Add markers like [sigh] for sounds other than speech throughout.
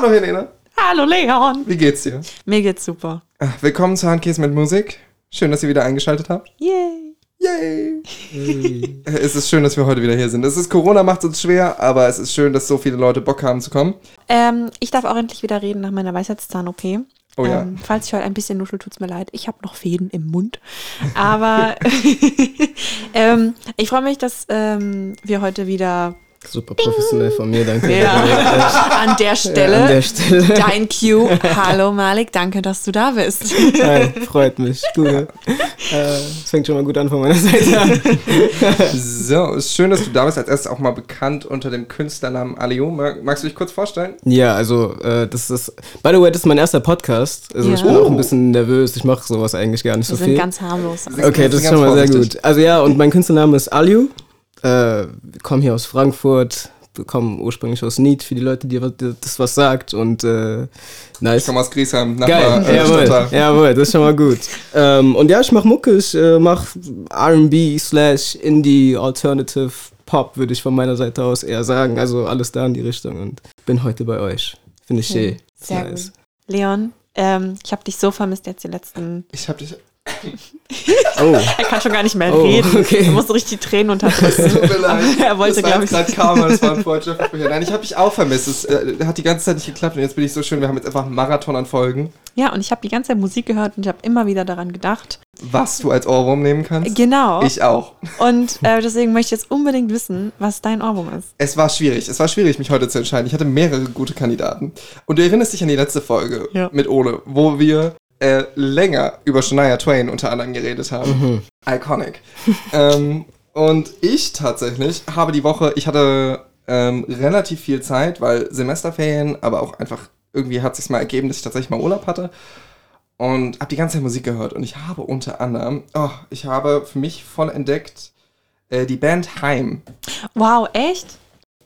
Hallo Helene. Hallo Leon. Wie geht's dir? Mir geht's super. Ach, Willkommen zu Handkäse mit Musik. Schön, dass ihr wieder eingeschaltet habt. Yay. Yay! Äh, es ist schön, dass wir heute wieder hier sind. Es ist Corona macht uns schwer, aber es ist schön, dass so viele Leute Bock haben zu kommen. Ähm, ich darf auch endlich wieder reden nach meiner Weisheitszahn-OP. Oh ja. Ähm, falls ich heute ein bisschen nuschel, tut's mir leid. Ich habe noch Fäden im Mund. Aber [laughs] ähm, ich freue mich, dass ähm, wir heute wieder Super professionell von mir, danke. ja, [laughs] an der Stelle, Ja, an der Stelle. dein Cue. Hallo Malik, danke, dass du da bist. Hi, freut mich. Cool. Äh, Es fängt schon mal gut an von meiner Seite an. [laughs] So, ist schön, dass du da bist. Als erstes auch mal bekannt unter dem Künstlernamen Alio. Mag, magst du dich kurz vorstellen? Ja, also äh, das ist, by the way, das ist mein erster Podcast. Also ich Ja. bin auch ein bisschen nervös. Ich mache sowas eigentlich gar nicht Wir so sind viel. ganz harmlos. Okay, das ist schon mal sehr gut. Also ja, und mein Künstlername ist Aliu. Äh, wir kommen hier aus Frankfurt, wir kommen ursprünglich aus Nied, für die Leute, die, die das was sagt. Und äh, Ich nice. komme aus Griesheim, Geil, Nachbar, äh, jawohl, jawohl, das ist schon mal gut. ähm, und ja, ich mach Mucke, ich äh, mach R&B slash Indie Alternative Pop, würde ich von meiner Seite aus eher sagen. Also alles da in die Richtung und bin heute bei euch. Finde ich schön. Ist Sehr gut. Leon, ähm, ich habe dich so vermisst jetzt die letzten. Ich hab dich. Oh, Er kann schon gar nicht mehr Oh, reden. okay. Er musste richtig Tränen unterdrücken. Tut mir leid. [laughs] Er wollte, glaube ich. gerade Karma, das war ein Freundschaftsversprecher. Nein, ich habe dich auch vermisst. Es äh, hat die ganze Zeit nicht geklappt und jetzt bin ich so schön. Wir haben jetzt einfach einen Marathon an Folgen, Ja, und ich habe die ganze Zeit Musik gehört und ich habe immer wieder daran gedacht. was du als Ohrwurm nehmen kannst. Genau. Ich auch. Und äh, deswegen möchte ich jetzt unbedingt wissen, was dein Ohrwurm ist. Es war schwierig. Es war schwierig, mich heute zu entscheiden. Ich hatte mehrere gute Kandidaten. Und du erinnerst dich an die letzte Folge Ja. mit Ole, wo wir äh, länger über Shania Twain unter anderem geredet haben. Iconic. [laughs] ähm, und ich tatsächlich habe die Woche, ich hatte ähm, relativ viel Zeit, weil Semesterferien, aber auch einfach irgendwie hat sich mal ergeben, dass ich tatsächlich mal Urlaub hatte. Und habe die ganze Zeit Musik gehört. Und ich habe unter anderem, oh, ich habe für mich voll entdeckt äh, die Band Heim Wow, echt?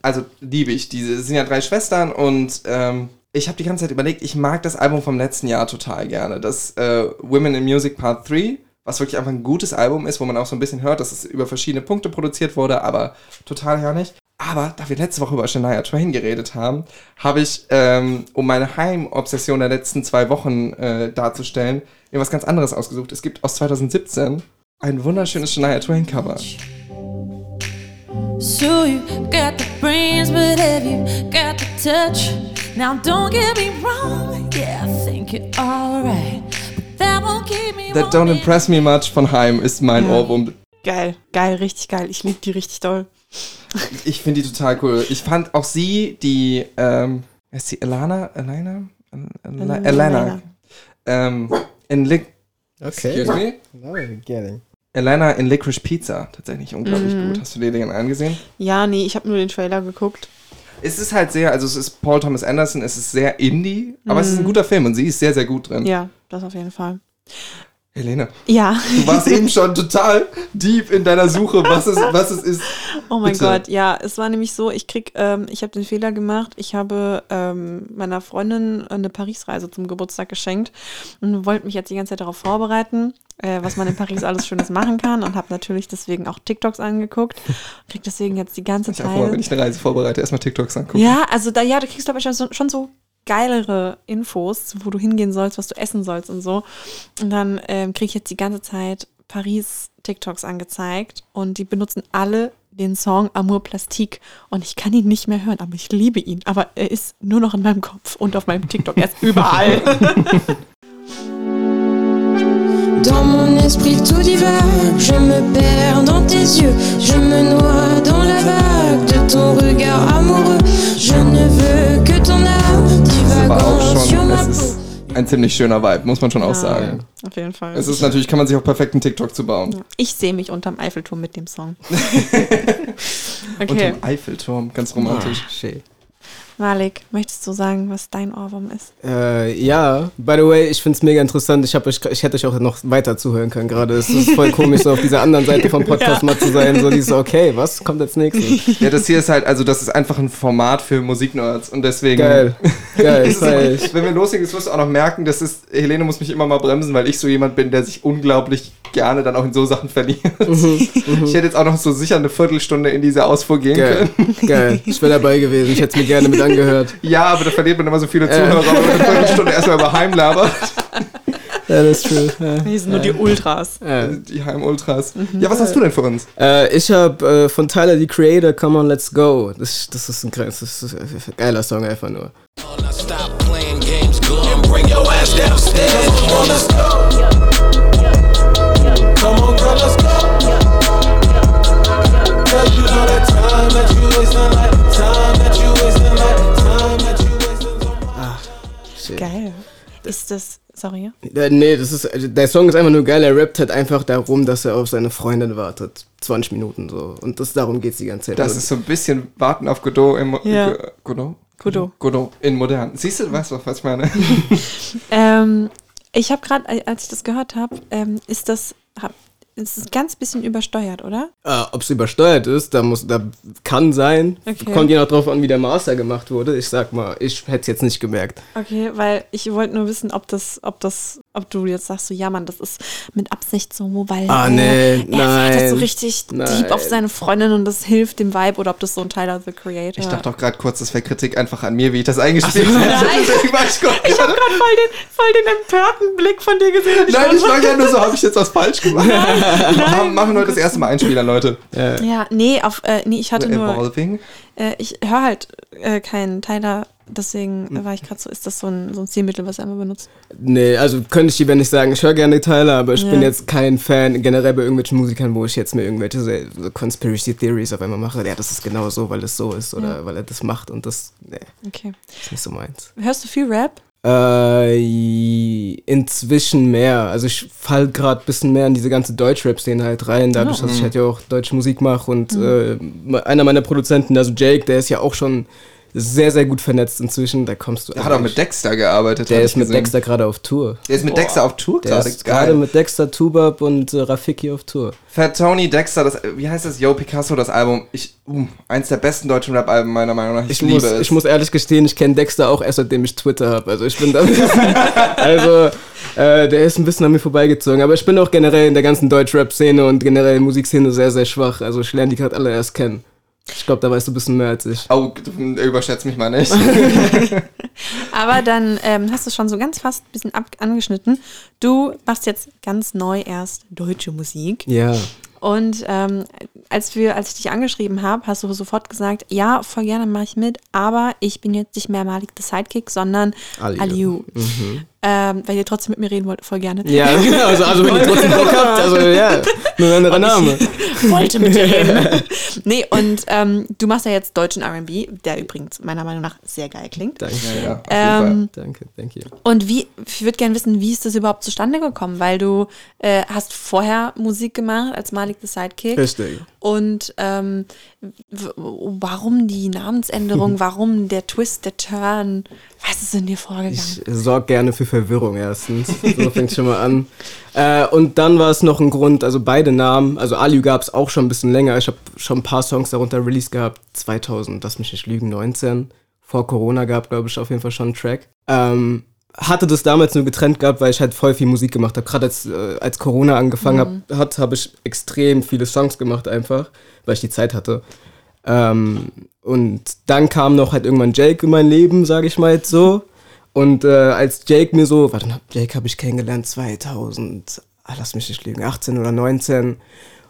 also liebe ich. Die sind ja drei Schwestern und ähm, ich habe die ganze Zeit überlegt, ich mag das Album vom letzten Jahr total gerne. Das äh, Women in Music Part 3, was wirklich einfach ein gutes Album ist, wo man auch so ein bisschen hört, dass es über verschiedene Punkte produziert wurde, aber total herrlich. Aber da wir letzte Woche über Shania Twain geredet haben, habe ich, ähm, um meine Heimobsession der letzten zwei Wochen äh, darzustellen, mir was ganz anderes ausgesucht. Es gibt aus 2017 ein wunderschönes Shania Twain Cover. So you got the brains, but have you got the touch? Now don't get me wrong, yeah, I think you're alright. That won't keep me That Don't Impress Me Much von Heim ist mein Ja. Ohrwurm Geil, geil, richtig geil. Ich liebe die richtig doll. Ich finde die total cool. Ich fand auch sie, die, ähm, ist sie Elana? Elena? Elena? Elena. Ähm, in Lic okay. Excuse me? No, getting. Elena in Licorice Pizza. Tatsächlich unglaublich Mhm. gut. Hast du dir den angesehen? Ja, nee, ich habe nur den Trailer geguckt. Es ist halt sehr, also es ist Paul Thomas Anderson, es ist sehr Indie, aber es ist ein guter Film und sie ist sehr, sehr gut drin. Mhm. Ja, das auf jeden Fall. Helene, Ja. du warst eben schon total deep in deiner Suche, was es, was es ist. [laughs] Oh mein Bitte. Gott, ja, es war nämlich so, ich krieg, ähm, ich habe den Fehler gemacht, ich habe ähm, meiner Freundin eine Paris-Reise zum Geburtstag geschenkt und wollte mich jetzt die ganze Zeit darauf vorbereiten, äh, was man in Paris alles Schönes machen kann und habe natürlich deswegen auch TikToks angeguckt, krieg deswegen jetzt die ganze Ich habe vorher, wenn Zeit. ich eine Reise vorbereite, erstmal TikToks angucken. Ja, also da, ja, du kriegst glaube ich schon so, schon so geilere Infos, wo du hingehen sollst, was du essen sollst und so. Und dann ähm, kriege ich jetzt die ganze Zeit Paris TikToks angezeigt und die benutzen alle den Song Amour Plastique und ich kann ihn nicht mehr hören, aber ich liebe ihn. Aber er ist nur noch in meinem Kopf und auf meinem TikTok. Er ist überall. [laughs] [laughs] Dans mon esprit tout divague, je me perds dans tes yeux, je me noie dans la vague de ton regard amoureux. Je ne veux que ton âme Aber auch divagant sur schon, ma peau. ein ziemlich schöner Vibe, muss man schon auch Ja. sagen. auf jeden Fall. Es ist natürlich, kann man sich auch perfekt einen TikTok zu bauen. ich sehe mich unterm Eiffelturm mit dem Song. Und [laughs] Okay, im Eiffelturm, ganz romantisch. Ah, shit. Malik, möchtest du sagen, was dein Ohrwurm ist? Äh, ja, by the way, ich find's mega interessant. Ich, euch, ich hätte euch auch noch weiter zuhören können gerade. Es ist voll komisch, so auf dieser anderen Seite vom Podcast mal zu sein. So dieses, okay, was kommt als nächstes? [laughs] Ja, das hier ist halt, also das ist einfach ein Format für Musiknerds und deswegen. Geil, [laughs] geil, Es ist wenn wir loslegen, das wirst du auch noch merken, das ist, Helene muss mich immer mal bremsen, weil ich so jemand bin, der sich unglaublich gerne dann auch in so Sachen verliert. [laughs] Ich hätte jetzt auch noch so sicher eine Viertelstunde in diese Ausfuhr gehen Geil, können. geil. Ich wäre dabei gewesen. Ich hätte es mir gerne mit angehört. [laughs] Ja, aber da verliert man immer so viele Zuhörer, wenn man eine Viertelstunde erstmal über Heim labert. [laughs] Ja, das ist true. Ja. Die sind nur die Ultras. Ja. Die Heim-Ultras. Ja, was hast du denn für uns? Äh, ich habe äh, von Tyler, the Creator, Come On, Let's Go. Das, das, ist, ein, das ist ein geiler Song einfach nur. Stop playing games, go and bring your ass downstairs. Come on, let's go. Ist das, sorry, Äh, nee, das ist, der Song ist einfach nur geil. Er rappt halt einfach darum, dass er auf seine Freundin wartet. 20 Minuten so. Und das, darum geht's die ganze Zeit. Das Also, ist so ein bisschen Warten auf Godot im Ja. Godot? Godot. Godot in modern. Siehst du, weißt du, was ich meine? Ähm, ich habe gerade, als ich das gehört habe, ähm, ist das, hab, ist das ein ganz bisschen übersteuert, oder? äh, Ob es übersteuert ist, da muss, da kann sein. Okay. Kommt je nach drauf an, wie der Master gemacht wurde. Ich sag mal, ich hätte es jetzt nicht gemerkt. Okay, weil ich wollte nur wissen, ob das, ob das, ob du jetzt sagst, so ja, Mann, das ist mit Absicht so, weil Ah, äh, nee, er wartet so nein, richtig nein. deep auf seine Freundin und das hilft dem Vibe oder ob das so ein Tyler the Creator. Ich dachte auch gerade kurz, das wäre Kritik einfach an mir, wie ich das eingespielt habe. nein. [laughs] Ich ich habe gerade voll den, voll den empörten Blick von dir gesehen. Nein, ich so- war ja nur so, [laughs] habe ich jetzt was falsch gemacht? Wir [laughs] machen heute das erste Mal Einspieler, Leute. Ja, nee, auf, äh, nee, ich hatte nur, Evolving. äh, ich höre halt äh, keinen Tyler, deswegen äh, war ich gerade so, ist das so ein, so ein Zielmittel, was er immer benutzt? Nee, also könnte ich lieber nicht sagen, ich höre gerne Tyler, aber ich Ja. bin jetzt kein Fan generell bei irgendwelchen Musikern, wo ich jetzt mir irgendwelche so Conspiracy Theories auf einmal mache. Ja, das ist genau so, weil es so ist oder weil er das macht und das, nee, Okay. ist nicht so meins. Hörst du viel Rap? Äh, inzwischen mehr. Also ich fall gerade ein bisschen mehr in diese ganze Deutschrap-Szene halt rein, dadurch, dass ich halt ja auch deutsche Musik mache und äh, einer meiner Produzenten, also Jake, der ist ja auch schon sehr, sehr gut vernetzt inzwischen. Da kommst du. Der hat auch mit Dexter gearbeitet. Der ist ich mit gesehen. Dexter gerade auf Tour. Der ist mit Dexter auf Tour Der gerade. ist gerade mit Dexter, Tubab und äh, Rafiki auf Tour. Fat Tony Dexter, das, wie heißt das? Yo Picasso, das Album. Ich, uh, eins der besten deutschen Rap-Alben meiner Meinung nach. Ich, Ich liebe muss, es. ich muss ehrlich gestehen, ich kenne Dexter auch erst seitdem ich Twitter habe. Also ich bin da [laughs] Also äh, der ist ein bisschen an mir vorbeigezogen. Aber ich bin auch generell in der ganzen Deutsch-Rap-Szene und generell Musikszene sehr, sehr schwach. Also ich lerne die gerade alle erst kennen. Ich glaube, da weißt du ein bisschen mehr als ich. Oh, du überschätzt mich mal nicht. [laughs] Aber dann ähm, hast du schon so ganz fast ein bisschen ab angeschnitten. Du machst jetzt ganz neu erst deutsche Musik. Ja. Und ähm, als, wir, als ich dich angeschrieben habe, hast du sofort gesagt, ja, voll gerne mache ich mit, aber ich bin jetzt nicht mehr Malik the Sidekick, sondern Aliou. Aliou. Ähm, weil ihr trotzdem mit mir reden wollt, voll gerne. Ja, genau. [laughs] Also, also wenn ihr trotzdem Bock [laughs] habt, also ja, nur ein anderer Name. [laughs] wollte mit dir reden. nee, und ähm, du machst ja jetzt deutschen R&B, der übrigens meiner Meinung nach sehr geil klingt. Danke. ja, auf jeden Fall. Ähm, Danke, thank you. und wie, ich würde gerne wissen, wie ist das überhaupt zustande gekommen? Weil du äh, hast vorher Musik gemacht als Malik the Sidekick. Richtig. Und ähm, warum die Namensänderung, [laughs] warum der Twist, der Turn, was ist in dir vorgegangen? Ich sorge gerne für Verwirrung erstens. So fängt schon mal an. Äh, und dann war es noch ein Grund, also beide Namen, also Aliu gab es auch schon ein bisschen länger. Ich habe schon ein paar Songs darunter released gehabt. 2000, lass mich nicht lügen, 19. Vor Corona gab, glaube ich, auf jeden Fall schon einen Track. Ähm, hatte das damals nur getrennt gehabt, weil ich halt voll viel Musik gemacht habe. Gerade als, äh, als Corona angefangen hab, hat, habe ich extrem viele Songs gemacht einfach, weil ich die Zeit hatte. Ähm, und dann kam noch halt irgendwann Jake in mein Leben, sage ich mal jetzt so. Und äh, als Jake mir so, warte mal, Jake habe ich kennengelernt 2000, ah, lass mich nicht lügen, 18 oder 19.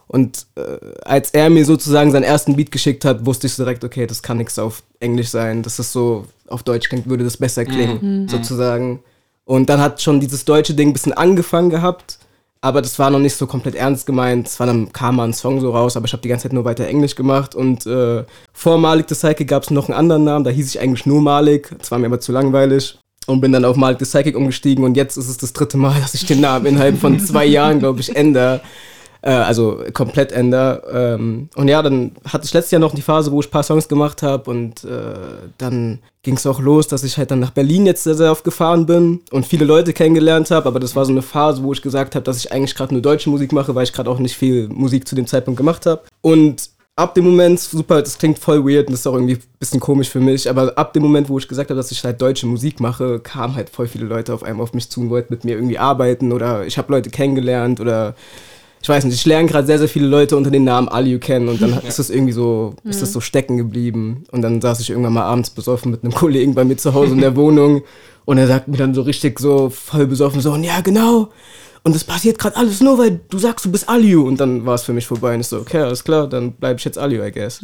Und äh, als er mir sozusagen seinen ersten Beat geschickt hat, wusste ich direkt, okay, das kann nichts auf Englisch sein. Das ist so, auf Deutsch klingt, würde das besser klingen, sozusagen. Und dann hat schon dieses deutsche Ding ein bisschen angefangen gehabt, aber das war noch nicht so komplett ernst gemeint. Es war dann kam mal ein Song so raus, aber ich habe die ganze Zeit nur weiter Englisch gemacht. Und äh, vor Malik the Psychic gab es noch einen anderen Namen, da hieß ich eigentlich nur Malik. Das war mir aber zu langweilig. Und bin dann auf Malik the Psychic umgestiegen und jetzt ist es das dritte Mal, [laughs] dass ich den Namen innerhalb von zwei Jahren, glaube ich, ändere. Äh, also komplett ändere. Ähm, und ja, dann hatte ich letztes Jahr noch die Phase, wo ich ein paar Songs gemacht habe und äh, dann ging es auch los, dass ich halt dann nach Berlin jetzt sehr, sehr oft gefahren bin und viele Leute kennengelernt habe, aber das war so eine Phase, wo ich gesagt habe, dass ich eigentlich gerade nur deutsche Musik mache, weil ich gerade auch nicht viel Musik zu dem Zeitpunkt gemacht habe. Und ab dem Moment, super, das klingt voll weird und ist auch irgendwie ein bisschen komisch für mich, aber ab dem Moment, wo ich gesagt habe, dass ich halt deutsche Musik mache, kamen halt voll viele Leute auf einmal auf mich zu und wollten mit mir irgendwie arbeiten oder ich habe Leute kennengelernt oder ich weiß nicht, ich lerne gerade sehr, sehr viele Leute unter den Namen Aliu kennen und dann ist das irgendwie so, ist das so stecken geblieben. Und dann saß ich irgendwann mal abends besoffen mit einem Kollegen bei mir zu Hause in der Wohnung und er sagt mir dann so richtig so voll besoffen so, und ja, genau. Und das passiert gerade alles nur, weil du sagst, du bist Aliu. Und dann war es für mich vorbei und ich so, okay, alles klar, dann bleibe ich jetzt Aliu, I guess.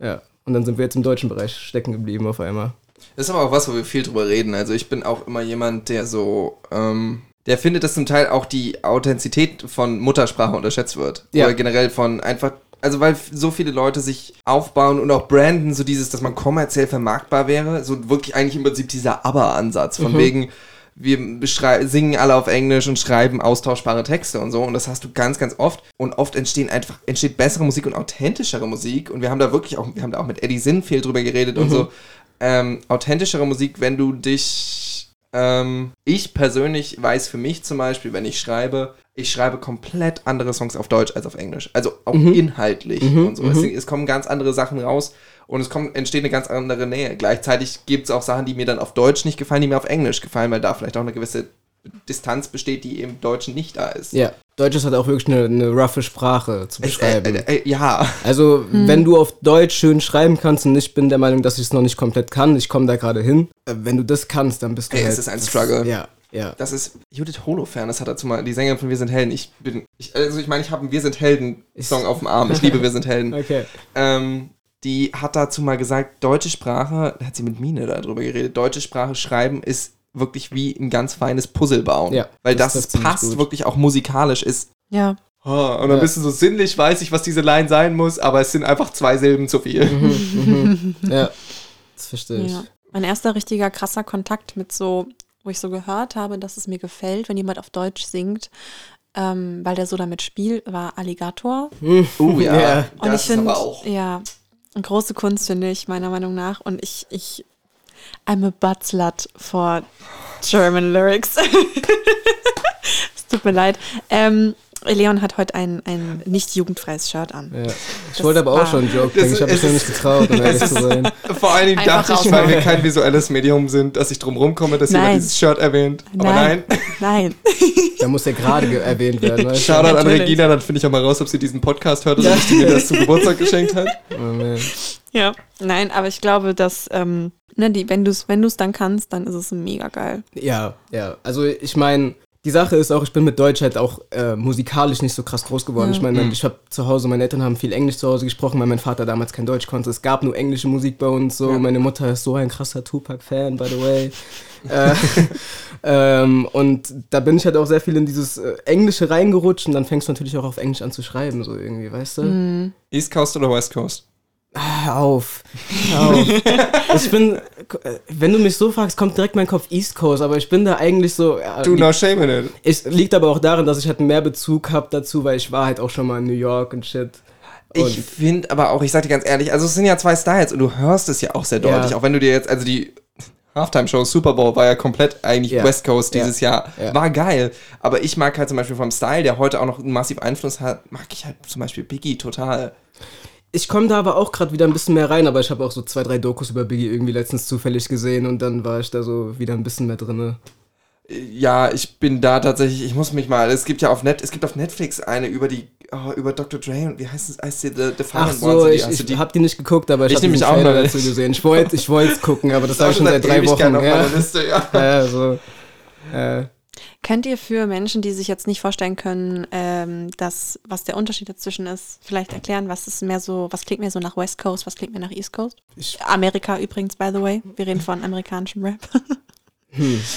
Ja. Und dann sind wir jetzt im deutschen Bereich stecken geblieben auf einmal. Das ist aber auch was, wo wir viel drüber reden. Also ich bin auch immer jemand, der so, ähm, der findet, dass zum Teil auch die Authentizität von Muttersprache unterschätzt wird. Ja. Oder generell von einfach, also weil so viele Leute sich aufbauen und auch branden, so dieses, dass man kommerziell vermarktbar wäre. So wirklich eigentlich im Prinzip dieser Aber-Ansatz. Von wegen, wir singen alle auf Englisch und schreiben austauschbare Texte und so. Und das hast du ganz, ganz oft. Und oft entstehen einfach, entsteht bessere Musik und authentischere Musik. Und wir haben da wirklich auch, wir haben da auch mit Eddie Sinfeld drüber geredet und so. Ähm, authentischere Musik, wenn du dich, ähm, ich persönlich weiß für mich zum Beispiel, wenn ich schreibe, ich schreibe komplett andere Songs auf Deutsch als auf Englisch. Also auch inhaltlich und so. Es, es kommen ganz andere Sachen raus und es kommt, entsteht eine ganz andere Nähe. Gleichzeitig gibt es auch Sachen, die mir dann auf Deutsch nicht gefallen, die mir auf Englisch gefallen, weil da vielleicht auch eine gewisse Distanz besteht, die im Deutschen nicht da ist. Ja. Deutsch ist halt auch wirklich eine, eine roughe Sprache zu Äh, beschreiben. äh, äh, ja. Also, wenn du auf Deutsch schön schreiben kannst und ich bin der Meinung, dass ich es noch nicht komplett kann, ich komme da gerade hin. äh, Wenn du das kannst, dann bist du Ey, halt. es ist ein Struggle. Ja, ja. Das ist Judith Holofernes das hat dazu mal, die Sängerin von Wir sind Helden. Ich bin, ich, also ich meine, ich habe einen Wir sind Helden-Song auf dem Arm. Ich liebe Wir sind Helden. [laughs] Okay. Ähm, die hat dazu mal gesagt, deutsche Sprache, da hat sie mit Mine darüber geredet, deutsche Sprache schreiben ist wirklich wie ein ganz feines Puzzle bauen. Ja, weil das das, passt wirklich auch musikalisch ist. Ja. Oh, und dann Ja. bist du so sinnlich, weiß ich, was diese Line sein muss, aber es sind einfach zwei Silben zu viel. Ja. Das verstehe ich. ja. Mein erster richtiger krasser Kontakt mit so, wo ich so gehört habe, dass es mir gefällt, wenn jemand auf Deutsch singt, ähm, weil der so damit spielt, war Alligator. Uh, ja. Ja. Und das ich finde, ist aber auch. ja, eine große Kunst, finde ich, meiner Meinung nach. Und ich, ich, I'm a buttslut for German Lyrics. [laughs] es tut mir leid. Ähm, Leon hat heute ein, ein nicht jugendfreies Shirt an. Ja. Ich Das wollte aber auch schon einen Joke bringen. Ich habe mich noch nicht getraut, um [laughs] ehrlich zu sein. Vor allen Dingen Einfach dachte ich, weil wir kein visuelles Medium sind, dass ich drum rumkomme, dass Nein. jemand dieses Shirt erwähnt. Aber nein. [laughs] Nein. Da muss der gerade ge- erwähnt werden. Weißt? Shoutout an Natürlich. Regina, dann finde ich auch mal raus, ob sie diesen Podcast hört oder ob sie mir das zum Geburtstag geschenkt hat. Oh, man. Ja. Nein, aber ich glaube, dass, ähm, ne, die, wenn du es wenn du's dann kannst, dann ist es mega geil. Ja, ja. Also ich meine, die Sache ist auch, ich bin mit Deutsch halt auch äh, musikalisch nicht so krass groß geworden. Ja. Ich meine, ich habe zu Hause, meine Eltern haben viel Englisch zu Hause gesprochen, weil mein Vater damals kein Deutsch konnte. Es gab nur englische Musik bei uns. So, Ja. meine Mutter ist so ein krasser Tupac-Fan, by the way. [laughs] äh, ähm, und da bin ich halt auch sehr viel in dieses äh, Englische reingerutscht und dann fängst du natürlich auch auf Englisch an zu schreiben, so irgendwie, weißt du? East Coast oder West Coast? Hör auf. Hör auf. [laughs] ich bin, wenn du mich so fragst, kommt direkt mein Kopf East Coast, aber ich bin da eigentlich so. Ja, Do no shame in it. es liegt aber auch darin, dass ich halt mehr Bezug habe dazu, weil ich war halt auch schon mal in New York und shit. Und Ich finde aber auch, ich sag dir ganz ehrlich, also es sind ja zwei Styles und du hörst es ja auch sehr deutlich. Ja. Auch wenn du dir jetzt, also die Halftime-Show Super Bowl war ja komplett eigentlich Ja. West Coast dieses Jahr. Ja. War geil. Aber ich mag halt zum Beispiel vom Style, der heute auch noch einen massiv Einfluss hat, mag ich halt zum Beispiel Biggie total. Ich komme da aber auch gerade wieder ein bisschen mehr rein, aber ich habe auch so zwei, drei Dokus über Biggie irgendwie letztens zufällig gesehen und dann war ich da so wieder ein bisschen mehr drinne. Ja, ich bin da tatsächlich, ich muss mich mal, es gibt ja auf Net, es gibt auf Netflix eine über die, oh, über Dr. Dre und wie heißt es, heißt die The, the Ach so, ich, ich die- hab die nicht geguckt, aber ich, Ich habe den auch noch dazu gesehen. Ich wollte ich wollte gucken, aber das [laughs] habe ich schon seit drei Wochen. Ja. Liste, ja. [laughs] Ja, so. Äh, Könnt ihr für Menschen, die sich jetzt nicht vorstellen können, ähm, dass, was der Unterschied dazwischen ist, vielleicht erklären, was ist mehr so, was klingt mehr so nach West Coast, was klingt mehr nach East Coast? Ich- Amerika übrigens, by the way. Wir reden von amerikanischem Rap.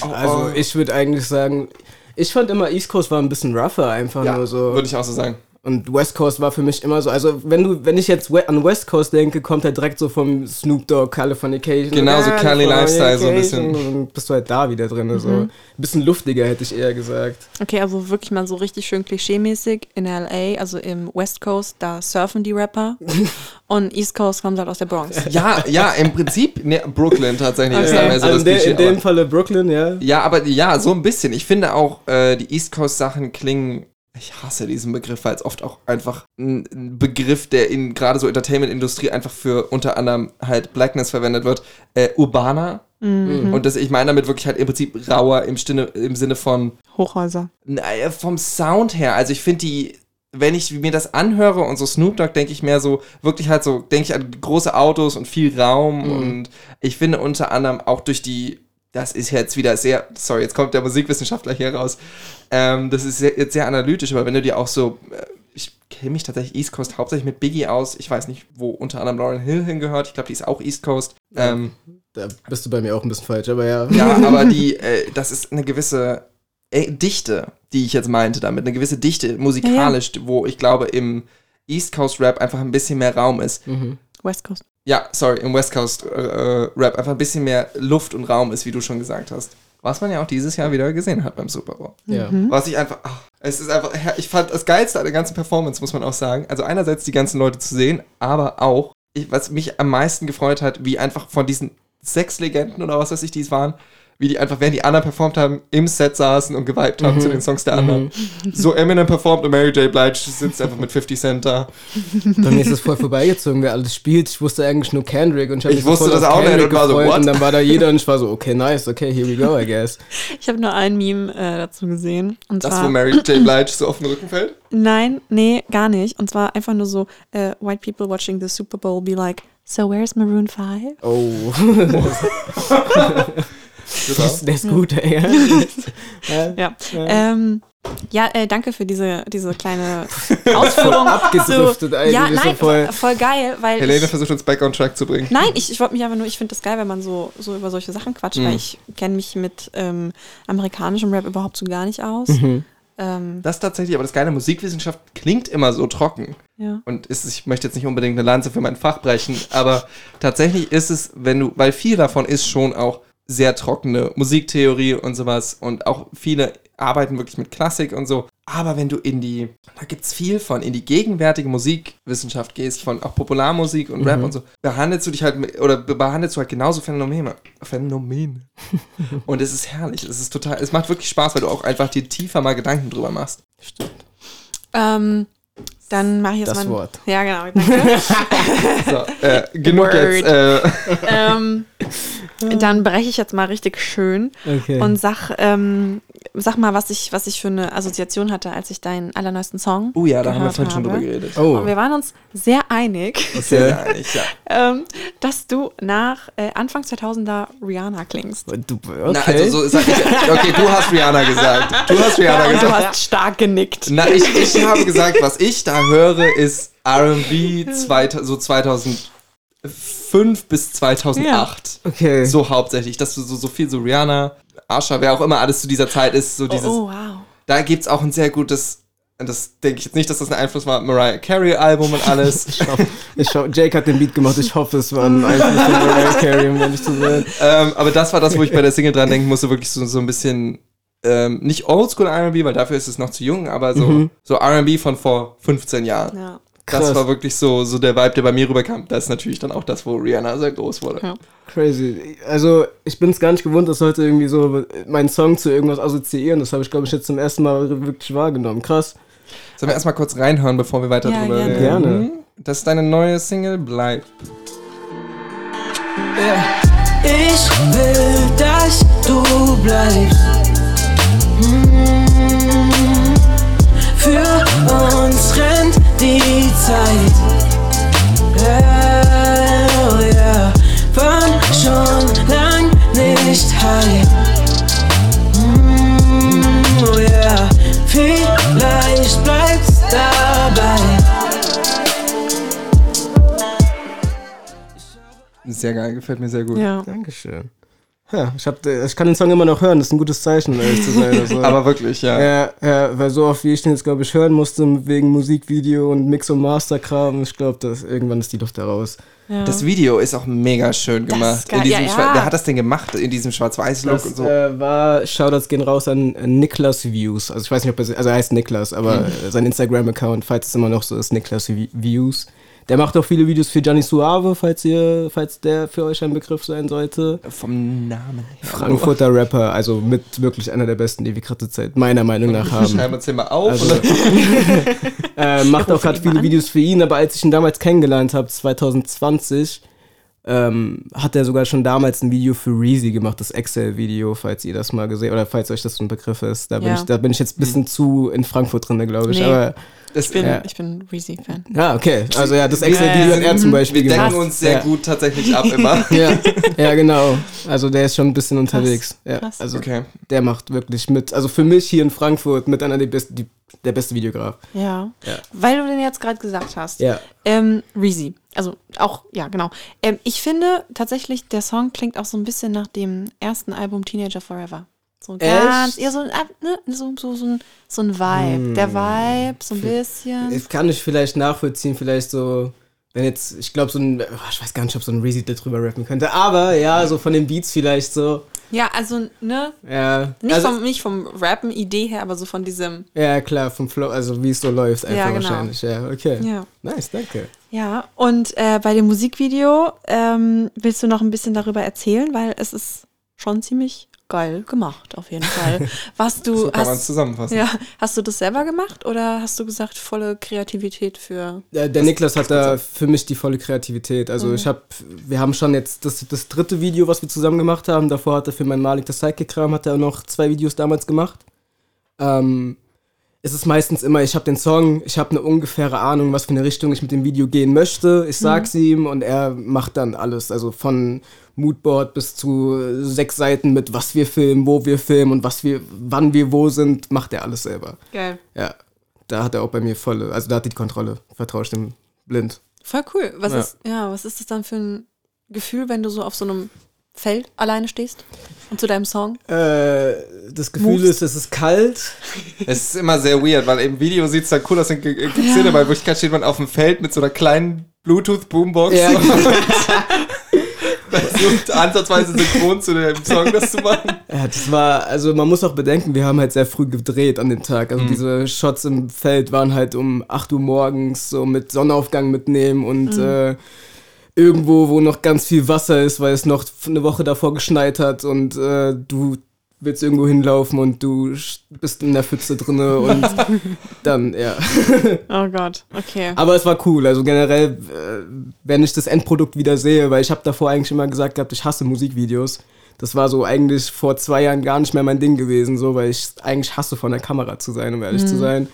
Oh, [laughs] also oh. ich würde eigentlich sagen, ich fand immer East Coast war ein bisschen rougher einfach ja, nur so. würde ich auch so sagen. Und West Coast war für mich immer so, also wenn du, wenn ich jetzt an West Coast denke, kommt halt direkt so vom Snoop Dogg Californication. Genau, so Cali Lifestyle so ein bisschen. Und bist du halt da wieder drin, so. Ein bisschen luftiger hätte ich eher gesagt. Okay, also wirklich mal so richtig schön klischeemäßig in LA, also im West Coast, da surfen die Rapper [laughs] und East Coast kommt halt aus der Bronx. Ja, ja, im Prinzip, ne, Brooklyn tatsächlich ist Okay. da mehr so also das in, de, Klischee, in dem aber- Falle Brooklyn, ja. Ja, aber ja, so ein bisschen. Ich finde auch, äh, die East Coast Sachen klingen. Ich hasse diesen Begriff, weil es oft auch einfach ein Begriff, der in gerade so Entertainment-Industrie einfach für unter anderem halt Blackness verwendet wird, äh, urbaner. Mhm. Und das, ich meine damit wirklich halt im Prinzip rauer im, Sinne, im Sinne von Hochhäuser. naja, vom Sound her. Also ich finde die wenn ich mir das anhöre und so Snoop Dogg, denke ich mehr so, wirklich halt so, denke ich an große Autos und viel Raum und ich finde unter anderem auch durch die, das ist jetzt wieder sehr, sorry, jetzt kommt der Musikwissenschaftler hier raus, ähm, das ist sehr, jetzt sehr analytisch, aber wenn du dir auch so, äh, ich kenne mich tatsächlich East Coast hauptsächlich mit Biggie aus, ich weiß nicht, wo unter anderem Lauren Hill hingehört, ich glaube, die ist auch East Coast, ähm, Da bist du bei mir auch ein bisschen falsch, aber ja. ja, [laughs] aber die, äh, das ist eine gewisse äh, Dichte, die ich jetzt meinte damit, eine gewisse Dichte musikalisch, wo ich glaube im East Coast Rap einfach ein bisschen mehr Raum ist. Mhm. West Coast. Ja, sorry, im West Coast äh, äh, Rap einfach ein bisschen mehr Luft und Raum ist, wie du schon gesagt hast. Was man ja auch dieses Jahr wieder gesehen hat beim Super Bowl. ja. Was ich einfach, ach, es ist einfach, ich fand das Geilste an der ganzen Performance, muss man auch sagen. Also einerseits die ganzen Leute zu sehen, aber auch, ich, was mich am meisten gefreut hat, wie einfach von diesen sechs Legenden oder was weiß ich, die es waren, wie die einfach, während die anderen performt haben, im Set saßen und geweibt haben zu den Songs der anderen. So Eminem performt und Mary J. Blige sitzt einfach mit 50 Cent da. Bei mir ist es voll vorbeigezogen, wer alles spielt. Ich wusste eigentlich nur Kendrick und ich, hab Ich wusste das auch nicht Kendrick und war so, what? Und dann war da jeder und ich war so, okay, nice, okay, here we go, I guess. Ich habe nur ein Meme äh, dazu gesehen. Und Das, zwar, wo Mary J. Blige so auf den Rücken fällt. Nein, nee, gar nicht. Und zwar einfach nur so, äh, white people watching the Super Bowl be like, so where's Maroon 5? Oh, [laughs] [laughs] Genau. der ist gut, ey. [laughs] ja. Ja. Ähm, ja, äh, danke für diese, diese kleine Ausführung. [laughs] Abgedriftet zu, eigentlich, Ja, ist so nein, voll- voll, geil, weil Helene ich, versucht uns back on track zu bringen. Nein, ich, ich wollte mich einfach nur, ich finde das geil, wenn man so, so über solche Sachen quatscht, Mhm. weil ich kenne mich mit ähm, amerikanischem Rap überhaupt so gar nicht aus. Mhm. Ähm, Das tatsächlich, aber das geile Musikwissenschaft klingt immer so trocken. ja. Und ist, ich möchte jetzt nicht unbedingt eine Lanze für mein Fach brechen, aber tatsächlich ist es, wenn du, weil viel davon ist schon auch sehr trockene Musiktheorie und sowas und auch viele arbeiten wirklich mit Klassik und so. Aber wenn du in die, da gibt's viel von, in die gegenwärtige Musikwissenschaft gehst, von auch Popularmusik und Rap und so, behandelst du dich halt, mit, oder be- behandelst du halt genauso Phänomene. Phänomene. [laughs] und es ist herrlich, es ist total, es macht wirklich Spaß, weil du auch einfach dir tiefer mal Gedanken drüber machst. Ähm, dann mache ich jetzt Das mal. Wort. Ja, genau. Danke. [laughs] So, äh, genug Word. jetzt. Äh, ähm, [laughs] dann breche ich jetzt mal richtig schön Okay. und sag, ähm, sag mal, was ich, was ich für eine Assoziation hatte, als ich deinen allerneuesten Song. Oh ja, da haben wir vorhin schon drüber geredet. oh, Und wir waren uns sehr einig, [laughs] Sehr einig, ja. ähm, dass du nach äh, Anfang 2000er Rihanna klingst. du, okay. Na, also so sag ich, okay, du hast Rihanna gesagt. Du hast Rihanna du gesagt. hast stark genickt. Na, ich, ich habe gesagt, was ich da höre, ist R&B so 2005 bis 2008. okay. So hauptsächlich, dass du so, so viel so Rihanna, Asha, wer auch immer alles zu dieser Zeit ist, so Oh, dieses, oh, wow. da gibt's auch ein sehr gutes, und das denke ich jetzt nicht, dass das ein Einfluss war, Mariah Carey Album und alles. Ich hoffe, ich hoffe, Jake hat den Beat gemacht. Ich hoffe, es war ein Einfluss von Mariah Carey, um ehrlich zu sein. ähm, aber das war das, wo ich bei der Single dran denken musste, wirklich so, so ein bisschen, ähm, nicht Oldschool R&B, weil dafür ist es noch zu jung, aber so, Mhm. so R&B von vor 15 Jahren. Ja. Das Krass. war wirklich so, so der Vibe, der bei mir rüberkam. Das ist natürlich dann auch das, wo Rihanna sehr groß wurde. Ja. Crazy. Also, ich bin es gar nicht gewohnt, dass Leute irgendwie so meinen Song zu irgendwas assoziieren. Das habe ich, glaube ich, jetzt zum ersten Mal wirklich wahrgenommen. Krass. Sollen wir erstmal kurz reinhören, bevor wir weiter Ja, drüber gerne. reden? Gerne. Das ist deine neue Single, Bleib. Ich will, dass du bleibst. Für uns rennt die Zeit. Yeah, yeah. Waren schon lang nicht high. Mm, oh yeah. Vielleicht bleibt's dabei. Sehr geil, gefällt mir sehr gut. Ja. Dankeschön. Ja, ich, hab, ich kann den Song immer noch hören. Das ist ein gutes Zeichen, um ehrlich zu sein. [laughs] Also, Aber wirklich, ja. ja, ja, weil so oft wie ich den jetzt, glaube ich, hören musste, wegen Musikvideo und Mix- und Masterkram, ich glaube, dass irgendwann ist die Luft da raus. Ja. Das Video ist auch mega schön gemacht. In diesem ja, ja. Wer hat das denn gemacht? In diesem Schwarz-Weiß-Look Das und so. äh, war, Shoutouts gehen raus an Niklas Views. Also ich weiß nicht, ob er, also er heißt Niklas, aber äh, sein Instagram-Account, falls es immer noch so ist, Niklas Vi- Views. Der macht auch viele Videos für Gianni Suave, falls ihr, falls der für euch ein Begriff sein sollte. Vom Namen her. Frankfurter Rapper, also mit wirklich einer der besten, die wir gerade zur Zeit meiner Meinung nach Schreiben haben. wir uns hier mal auf. Also, [laughs] äh, macht auch gerade viele an. Videos für ihn, aber als ich ihn damals kennengelernt habe, 2020, ähm, hat er sogar schon damals ein Video für Reezy gemacht, das Excel-Video, falls ihr das mal gesehen oder falls euch das so ein Begriff ist. Da bin, Ja. ich, da bin ich jetzt ein bisschen zu in Frankfurt drin, glaube ich. Nee. Aber Das, Ich bin, Ja. ich bin Reezy-Fan. ja, okay. Also ja, das Wir Excel-Video hat er zum Beispiel wir gemacht. decken uns sehr ja. gut tatsächlich ab immer. [laughs] Ja, ja, genau. Also der ist schon ein bisschen unterwegs. Ja, krass. also Okay. der macht wirklich mit. Also für mich hier in Frankfurt mit einer der besten, die, der beste Videograf. Ja. Ja. Weil du den jetzt gerade gesagt hast. Ja. Ähm, Reezy. Also auch, ja, genau. Ähm, ich finde tatsächlich, der Song klingt auch so ein bisschen nach dem ersten Album Teenager Forever. So ganz, ja, so, ein- ne, so, so, so, ein, so ein Vibe. Der Vibe, so ein bisschen. Das kann ich vielleicht nachvollziehen, vielleicht so, wenn jetzt, ich glaube, so ein, oh, ich weiß gar nicht, ob so ein Reezy da drüber rappen könnte, aber ja, so von den Beats vielleicht so. Ja, also, ne, Ja, nicht, also, vom, nicht vom Rappen-Idee her, aber so von diesem, ja klar, vom Flow, also wie es so läuft einfach Ja, genau. wahrscheinlich. Ja, okay. ja. Nice, danke. Ja, und äh, bei dem Musikvideo ähm, willst du noch ein bisschen darüber erzählen, weil es ist schon ziemlich geil gemacht, auf jeden Fall. Was du [laughs] So kann man zusammenfassen. ja, hast du das selber gemacht oder hast du gesagt, volle Kreativität für. Der, der Niklas hat da für mich die volle Kreativität. Mhm. Also ich habe, wir haben schon jetzt das, das dritte Video, was wir zusammen gemacht haben. Davor hat er für mein Malik das Sidekick-Kram, hat er noch zwei Videos damals gemacht. Ähm, es ist meistens immer, ich habe den Song, ich habe eine ungefähre Ahnung, was für eine Richtung ich mit dem Video gehen möchte. Ich sag's ihm und er macht dann alles. Also von Moodboard bis zu sechs Seiten mit was wir filmen, wo wir filmen und was wir, wann wir wo sind, macht er alles selber. Geil. Ja, da hat er auch bei mir volle, also da hat er die Kontrolle. Vertraue ich dem blind. Voll cool. Was Ja. ist, ja, was ist das dann für ein Gefühl, wenn du so auf so einem Feld alleine stehst und zu deinem Song? Äh, das Gefühl Moves. ist, es ist kalt. [laughs] Es ist immer sehr weird, weil im Video sieht es dann cool aus. Dann gibt es Ja. Szene, bei Wirklichkeit steht man auf dem Feld mit so einer kleinen Bluetooth-Boombox Ja. [laughs] und versucht ansatzweise synchron zu dem Song das zu machen. Ja, das war, also man muss auch bedenken, wir haben halt sehr früh gedreht an dem Tag. Also diese Shots im Feld waren halt um 8 Uhr morgens, so mit Sonnenaufgang mitnehmen und äh, irgendwo, wo noch ganz viel Wasser ist, weil es noch eine Woche davor geschneit hat und äh, du willst irgendwo hinlaufen und du bist in der Pfütze drinne und [laughs] dann, ja. [laughs] Oh Gott, okay. Aber es war cool. Also generell, äh, wenn ich das Endprodukt wieder sehe, weil ich habe davor eigentlich immer gesagt gehabt, ich hasse Musikvideos. Das war so eigentlich vor zwei Jahren gar nicht mehr mein Ding gewesen, so, weil ich eigentlich hasse, von der Kamera zu sein, um ehrlich zu sein.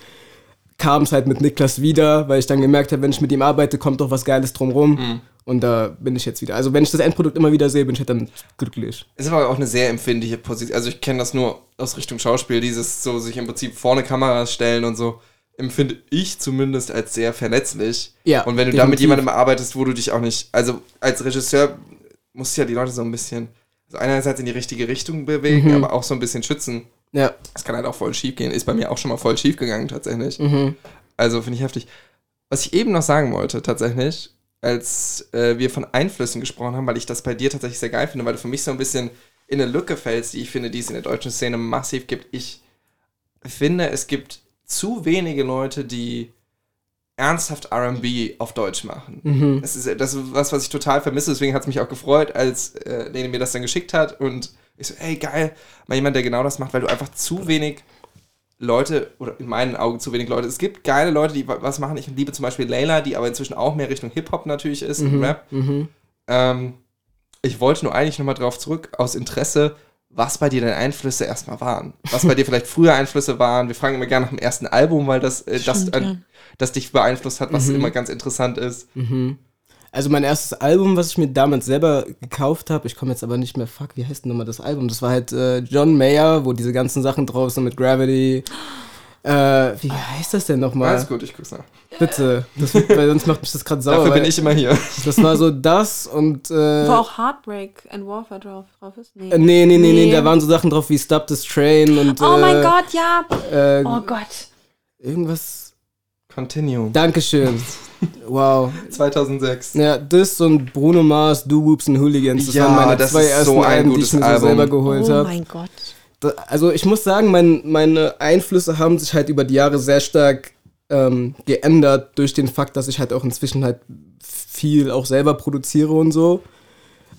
Kam es halt mit Niklas wieder, weil ich dann gemerkt habe, wenn ich mit ihm arbeite, kommt doch was Geiles drumrum. Und da bin ich jetzt wieder. Also wenn ich das Endprodukt immer wieder sehe, bin ich halt dann glücklich. Es ist aber auch eine sehr empfindliche Position. Also ich kenne das nur aus Richtung Schauspiel, dieses so sich im Prinzip vorne Kameras stellen und so. Empfinde ich zumindest als sehr verletzlich. Ja, Und wenn du da mit definitiv. jemandem arbeitest, wo du dich auch nicht, also als Regisseur musst du ja die Leute so ein bisschen, also einerseits in die richtige Richtung bewegen, Mhm. aber auch so ein bisschen schützen. Ja. Das kann halt auch voll schief gehen. Ist bei mir auch schon mal voll schief gegangen, tatsächlich. Mhm. Also finde ich heftig. Was ich eben noch sagen wollte, tatsächlich, als äh, wir von Einflüssen gesprochen haben, weil ich das bei dir tatsächlich sehr geil finde, weil du für mich so ein bisschen in eine Lücke fällst, die ich finde, die es in der deutschen Szene massiv gibt. Ich finde, es gibt zu wenige Leute, die ernsthaft RB auf Deutsch machen. Mhm. Das ist, das ist was, was ich total vermisse. Deswegen hat es mich auch gefreut, als äh, Lene mir das dann geschickt hat. Und ich so, ey, geil, mal jemand, der genau das macht, weil du einfach zu wenig Leute, oder in meinen Augen zu wenig Leute. Es gibt geile Leute, die wa- was machen. Ich liebe zum Beispiel Layla, die aber inzwischen auch mehr Richtung Hip-Hop natürlich ist und Rap. Mhm. Ähm, ich wollte nur eigentlich nochmal drauf zurück, aus Interesse, was bei dir deine Einflüsse erstmal waren. Was bei dir vielleicht früher Einflüsse waren. Wir fragen immer gerne nach dem ersten Album, weil das, äh, das, äh, ja. das dich beeinflusst hat, was immer ganz interessant ist. Also mein erstes Album, was ich mir damals selber gekauft habe, ich komme jetzt aber nicht mehr, fuck, wie heißt denn nochmal das Album? Das war halt äh, John Mayer, wo diese ganzen Sachen drauf sind mit Gravity. Äh, wie heißt das denn nochmal? Alles gut, ich guck's nach. Bitte, das weil sonst macht mich das gerade sauer. Dafür bin ich immer hier. Das war so das und äh, Wo auch Heartbreak and Warfare drauf, drauf ist? Nee. äh, nee, nee, nee, nee, Nee. da waren so Sachen drauf wie Stop This Train und oh äh, mein Gott, ja. Äh, Oh Gott. irgendwas. Continue. Dankeschön. Wow. 2006. Ja, das und Bruno Mars, Do Whoops und Hooligans. Das Ja, waren meine das zwei ist ersten so ein Alben, die gutes ich mir so Album. selber geholt Oh habe. mein Gott. Da- Also ich muss sagen, mein, meine Einflüsse haben sich halt über die Jahre sehr stark ähm, geändert durch den Fakt, dass ich halt auch inzwischen halt viel auch selber produziere und so.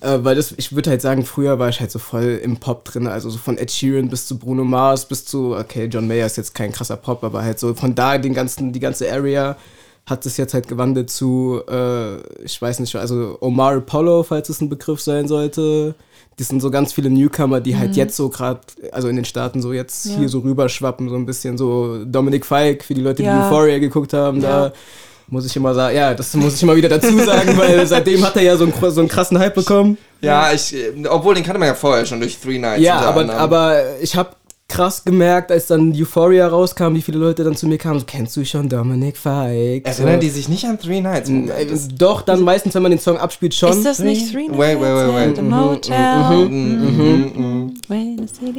Äh, weil das, ich würde halt sagen, früher war ich halt so voll im Pop drin, also so von Ed Sheeran bis zu Bruno Mars bis zu, okay, John Mayer ist jetzt kein krasser Pop, aber halt so von da den ganzen, die ganze Area hat es jetzt halt gewandelt zu, äh, ich weiß nicht, also Omar Apollo, falls es ein Begriff sein sollte. Das sind so ganz viele Newcomer, die halt jetzt so gerade, also in den Staaten so jetzt Mhm. Ja. hier so rüberschwappen, so ein bisschen so Dominic Fike, für die Leute, die Ja. Euphoria geguckt haben, Ja. da muss ich immer sagen, ja, das muss ich immer wieder dazu sagen, weil [laughs] seitdem hat er ja so einen, so einen krassen Hype bekommen. Ja, ich, obwohl den kannte man ja vorher schon durch Three Nights. Ja, aber, aber ich habe krass gemerkt, als dann Euphoria rauskam, wie viele Leute dann zu mir kamen, so, kennst du schon Dominic Fike? Erinnern so. die sich nicht an Three Nights? Äh, Doch, dann meistens, wenn man den Song abspielt, schon. Ist das nicht Three Nights Wait, wait, wait, wait. Mhm, Motel? Mhm.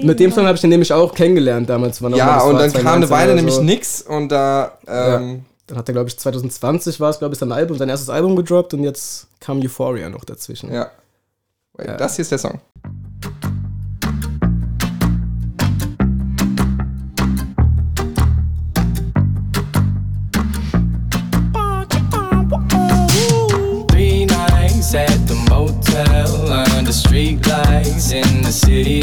Mit dem Song habe ich den nämlich auch kennengelernt damals. Wann auch immer Ja, und dann kam eine 2019 Weile nämlich nix und da, ähm, Dann hat er, glaube ich, 2020 war es, glaube ich, sein Album, sein erstes Album gedroppt und jetzt kam Euphoria noch dazwischen. ja. Wait, Ja. Das hier ist der Song. Three nights at the motel under street lights in the city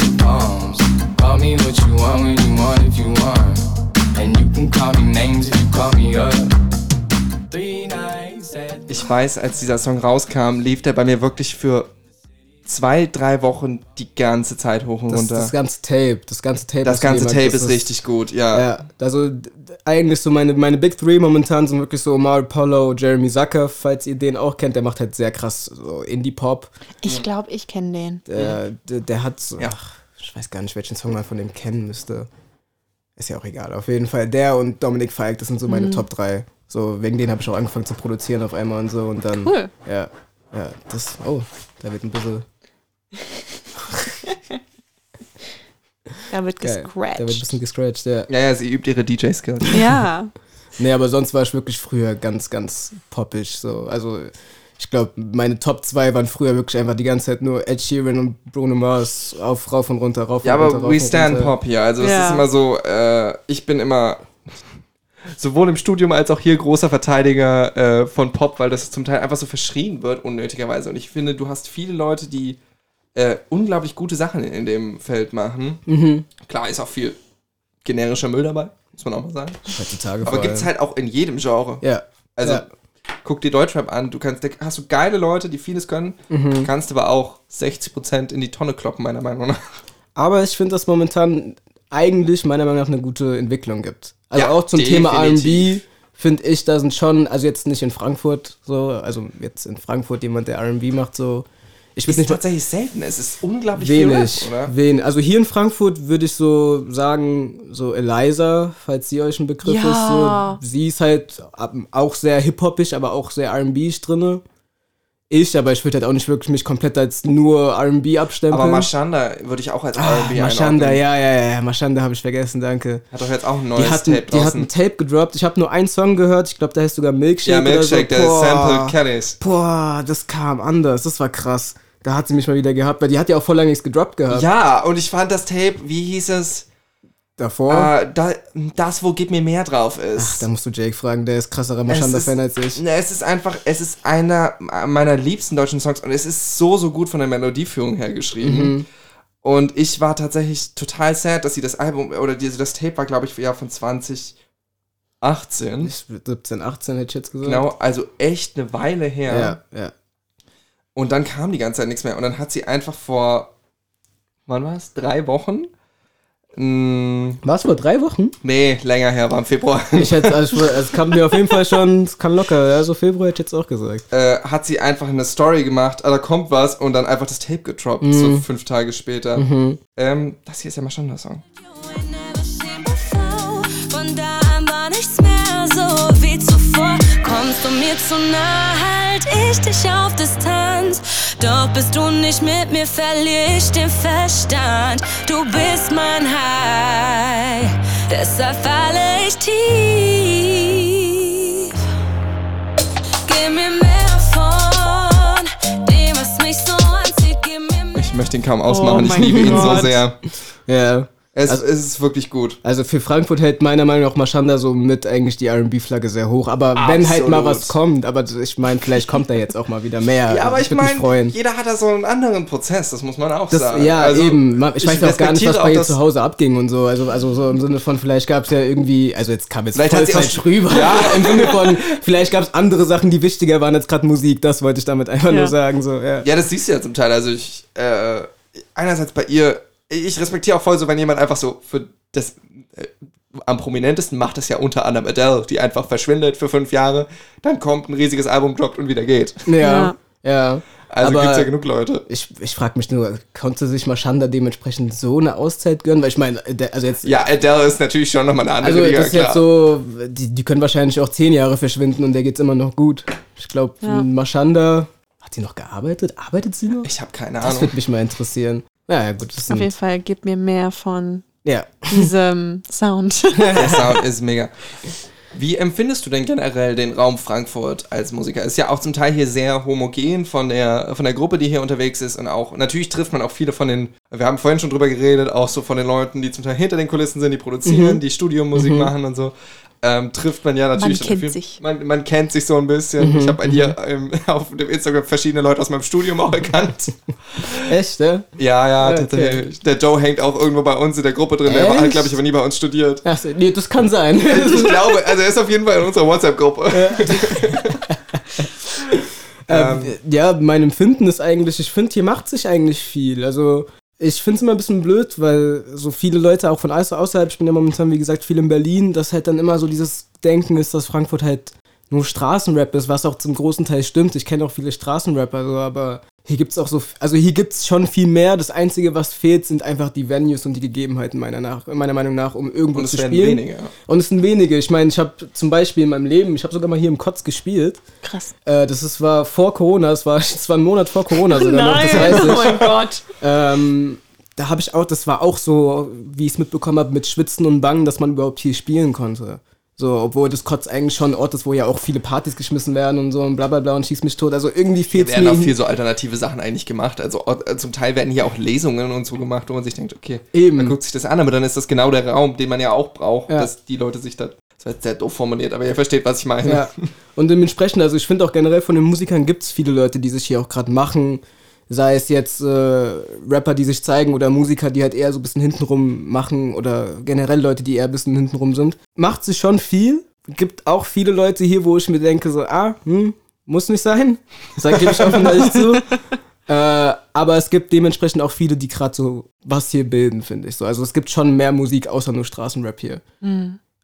Ich weiß, als dieser Song rauskam, lief der bei mir wirklich für zwei, drei Wochen die ganze Zeit hoch und Das, runter. das ganze Tape, das ganze Tape. Das ganze Tape das ist richtig gut, ja. Ja, also eigentlich so meine, meine Big Three momentan sind wirklich so Omar Apollo, Jeremy Zucker, falls ihr den auch kennt, der macht halt sehr krass so Indie-Pop. Ich glaube, ich kenne den. Der, der, der hat so, Ja. ach, ich weiß gar nicht, welchen Song man von dem kennen müsste. Ist ja auch egal. Auf jeden Fall der und Dominic Fike, das sind so Mhm. meine Top 3. So, wegen denen habe ich auch angefangen zu produzieren auf einmal und so und dann. Cool. Ja, ja, das, oh, da wird ein bisschen, [laughs] Da wird geil. Da wird ein gescratcht. bisschen gescratcht, ja. Ja, ja, sie übt ihre DJ-Skills. Ja. [laughs] Nee, aber sonst war ich wirklich früher ganz, ganz poppig. So. Also ich glaube, meine Top 2 waren früher wirklich einfach die ganze Zeit nur Ed Sheeran und Bruno Mars auf, rauf und runter, rauf Ja, und runter. aber rauf we stand runter. Pop hier. Also es Ja. ist immer so, äh, ich bin immer sowohl im Studium als auch hier großer Verteidiger äh, von Pop, weil das zum Teil einfach so verschrien wird, unnötigerweise. Und ich finde, du hast viele Leute, die äh, unglaublich gute Sachen in, in dem Feld machen. Mhm. Klar ist auch viel generischer Müll dabei, muss man auch mal sagen. Heutzutage Aber gibt's allem. halt auch in jedem Genre. Ja. Also Ja. guck dir Deutschrap an, du kannst, hast du geile Leute, die vieles können, Mhm. kannst aber auch 60% in die Tonne kloppen, meiner Meinung nach. Aber ich finde, dass momentan eigentlich meiner Meinung nach eine gute Entwicklung gibt. Also Ja, auch zum Thema definitiv. RB finde ich, da sind schon, also jetzt nicht in Frankfurt so, also jetzt in Frankfurt jemand, der RB macht, so. Ich Ist nicht tatsächlich selten, es ist unglaublich viel Wenig, Rap, oder? wen. Also hier in Frankfurt würde ich so sagen, so Eliza, falls sie euch ein Begriff Ja. ist. So, sie ist halt auch sehr hip-hoppig, aber auch sehr R&B drinne. Ich, aber ich würde halt auch nicht wirklich mich komplett als nur R&B abstempeln. Aber Mashanda würde ich auch als ah, R&B Mashanda, ja, ja, ja, Mashanda habe ich vergessen, danke. Hat doch jetzt auch ein neues Die hat, Tape ein, die hat draußen. ein Tape gedroppt. Ich habe nur einen Song gehört. Ich glaube, der heißt sogar Milkshake. ja, Milkshake, oder so. der Boah. Sample Kellys. Boah, das kam anders. Das war krass. Da hat sie mich mal wieder gehabt, weil die hat ja auch voll lange nichts gedroppt gehabt. Ja, und ich fand das Tape, wie hieß es? Davor. Äh, da, das, wo Gib mir mehr drauf Ach, ist. da musst du Jake fragen, der ist krasserer Mashanda-Fan als ich. Ne, es ist einfach, es ist einer meiner liebsten deutschen Songs und es ist so, so gut von der Melodieführung her geschrieben. Mhm. Und ich war tatsächlich total sad, dass sie das Album, oder diese, das Tape war, glaube ich, ja von 2018. Ich, 17, 18 hätte ich jetzt gesagt. Genau, also echt eine Weile her. Ja, ja. Und dann kam die ganze Zeit nichts mehr. Und dann hat sie einfach vor, wann war es? Drei Wochen? Mm, War es vor drei Wochen? nee, länger her, war im Februar. [laughs] Ich hätte, also, es kam mir auf jeden Fall schon, es kam locker. Ja, so Februar hätte ich jetzt auch gesagt. äh, hat sie einfach eine Story gemacht, ah, da kommt was und dann einfach das Tape getroppt, Mhm. so fünf Tage später. Ähm, das hier ist ja mal schon der Song. Von da an war nichts mehr so wie zuvor. Kommst du mir zu nah, halt ich dich auf Distanz. Doch bist du nicht mit mir, verliere ich den Verstand. Du bist mein High, deshalb falle ich tief. Gib mir mehr von dem, was mich so anzieht. Gib mir mehr. Ich möchte ihn kaum ausmachen, Oh ich liebe ihn so Gott. sehr. Ja. Es, Also- es ist wirklich gut. Also für Frankfurt hält meiner Meinung nach Maschanda so mit eigentlich die R&B-Flagge sehr hoch. Aber wenn halt mal Absolut. was kommt, aber ich meine, vielleicht kommt da jetzt auch mal wieder mehr. Ja, aber Also ich würd mich meine, freuen. jeder hat da so einen anderen Prozess, das muss man auch Das, sagen. ja, Also, eben. Ich, ich weiß auch gar nicht, was bei ihr zu Hause abging und so. Also, also so im Sinne von, vielleicht gab es ja irgendwie, also jetzt kam jetzt Vielleicht voll falsch rüber. Ja, [laughs] im Sinne von, vielleicht gab es andere Sachen, die wichtiger waren als gerade Musik. Das wollte ich damit einfach Ja. nur sagen. So, ja. Ja, das siehst du ja zum Teil. Also ich, äh, einerseits bei ihr, ich respektiere auch voll so, wenn jemand einfach so für das, äh, am prominentesten macht das ja unter anderem Adele, die einfach verschwindet für fünf Jahre, dann kommt ein riesiges Album, droppt und wieder geht. Ja. Ja. ja. Also Aber- gibt's ja genug Leute. Ich, ich frage mich nur, konnte sich Maschanda dementsprechend so eine Auszeit gönnen? Weil ich meine, also jetzt. Ja, Adele ist natürlich schon nochmal eine andere Also Liga, das ist jetzt so, die, die können wahrscheinlich auch zehn Jahre verschwinden und der geht's immer noch gut. Ich glaube, Ja. Maschanda, hat sie noch gearbeitet? Arbeitet sie noch? Ich habe keine Das Ahnung. würde mich mal interessieren. Ja, ja gut. Auf jeden Fall gib mir mehr von ja. diesem [laughs] Sound. Der Sound ist mega. Wie empfindest du denn generell den Raum Frankfurt als Musiker? Ist ja auch zum Teil hier sehr homogen von der, von der Gruppe, die hier unterwegs ist und auch, natürlich trifft man auch viele von den, wir haben vorhin schon drüber geredet, auch so von den Leuten, die zum Teil hinter den Kulissen sind, die produzieren, die Studiomusik machen und so. Ähm, trifft man ja natürlich. kennt viel- sich. Man, man kennt sich so ein bisschen. Ich habe bei dir ähm, [laughs] auf dem Instagram verschiedene Leute aus meinem Studium auch erkannt. [laughs] Echt, ne? ja, ja, Okay. tatsächlich. Der Joe hängt auch irgendwo bei uns in der Gruppe drin. Der Echt? hat, glaube ich, aber nie bei uns studiert. Ach, so, nee, das kann sein. Ich [laughs] glaube, also er ist auf jeden Fall in unserer WhatsApp-Gruppe. Ähm, ja, mein Empfinden ist eigentlich, ich finde, hier macht sich eigentlich viel. Also, ich finde es immer ein bisschen blöd, weil so viele Leute auch von außer- außerhalb, ich bin ja momentan, wie gesagt, viel in Berlin, dass halt dann immer so dieses Denken ist, dass Frankfurt halt nur Straßenrap ist, was auch zum großen Teil stimmt. Ich kenne auch viele Straßenrapper, so, aber hier gibt's auch so, also hier gibt's schon viel mehr. Das Einzige, was fehlt, sind einfach die Venues und die Gegebenheiten meiner, nach, meiner Meinung nach, um irgendwo Und es zu werden spielen. weniger. Und es sind wenige. Ich meine, ich habe zum Beispiel in meinem Leben, ich habe sogar mal hier im Kotz gespielt. Krass. Äh, das ist, war vor Corona, es war, [laughs] es war ein Monat vor Corona sogar noch, das weiß oh ich. mein Gott. Ähm, da habe ich auch, das war auch so, wie ich es mitbekommen habe, mit Schwitzen und Bangen, dass man überhaupt hier spielen konnte. So, obwohl das Kotz eigentlich schon ein Ort ist, wo ja auch viele Partys geschmissen werden und so und bla bla bla und schieß mich tot. Also irgendwie fehlt es werden mir. auch viel so alternative Sachen eigentlich gemacht. Also äh, zum Teil werden hier auch Lesungen und so gemacht, wo man sich denkt, okay, Eben. man guckt sich das an, aber dann ist das genau der Raum, den man ja auch braucht, Ja. dass die Leute sich da. Das war jetzt sehr doof formuliert, aber ihr versteht, was ich meine. Ja. Und dementsprechend, also ich finde auch generell von den Musikern gibt es viele Leute, die sich hier auch gerade machen. Sei es jetzt äh, Rapper, die sich zeigen oder Musiker, die halt eher so ein bisschen hintenrum machen oder generell Leute, die eher ein bisschen hintenrum sind. Macht sich schon viel. Gibt auch viele Leute hier, wo ich mir denke, so, ah, hm, muss nicht sein. Sag gebe ich offen ehrlich zu. [laughs] Äh, aber es gibt dementsprechend auch viele, die gerade so was hier bilden, finde ich so. Also es gibt schon mehr Musik außer nur Straßenrap hier.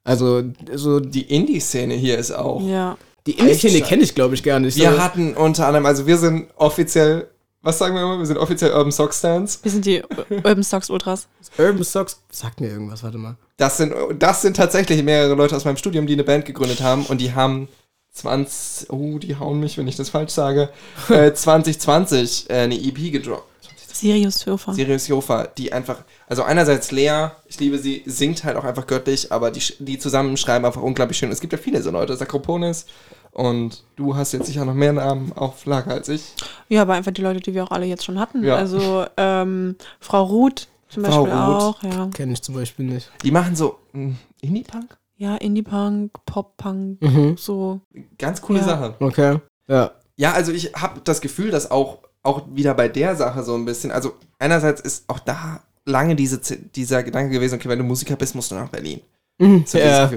Also so Die Indie-Szene hier ist auch. Ja. die Indie-Szene kenne ich, glaube ich, gar nicht. Wir so. hatten unter anderem, also wir sind offiziell, was sagen wir immer? Wir sind offiziell Urban Sock Stands. Wir sind die Urban Stocks Ultras. Urban Socks. Sagt mir irgendwas, warte mal. Das sind, das sind tatsächlich mehrere Leute aus meinem Studium, die eine Band gegründet haben und die haben 20, oh, die hauen mich, wenn ich das falsch sage, [laughs] äh, 2020 äh, eine EP gedroppt. Sirius Höfer. Sirius Jofa, die einfach, also einerseits Lea, ich liebe sie, singt halt auch einfach göttlich, aber die, die zusammen schreiben einfach unglaublich schön. Es gibt ja viele so Leute, Sakroponis und du hast jetzt sicher noch mehr Namen auf Lager als ich. Ja, aber einfach die Leute, die wir auch alle jetzt schon hatten. Ja. Also ähm, Frau Ruth zum Frau Beispiel Ruth. auch. Ja, Kenne ich zum Beispiel nicht. Die machen so mm, Indie-Punk? ja Indie-Punk, Pop-Punk, Mhm. so. Ganz coole Ja. Sache. Okay. Ja. Ja, also ich habe das Gefühl, dass auch, auch wieder bei der Sache so ein bisschen, also einerseits ist auch da lange diese, dieser Gedanke gewesen, okay, wenn du Musiker bist, musst du nach Berlin. Mhm. So. Ja,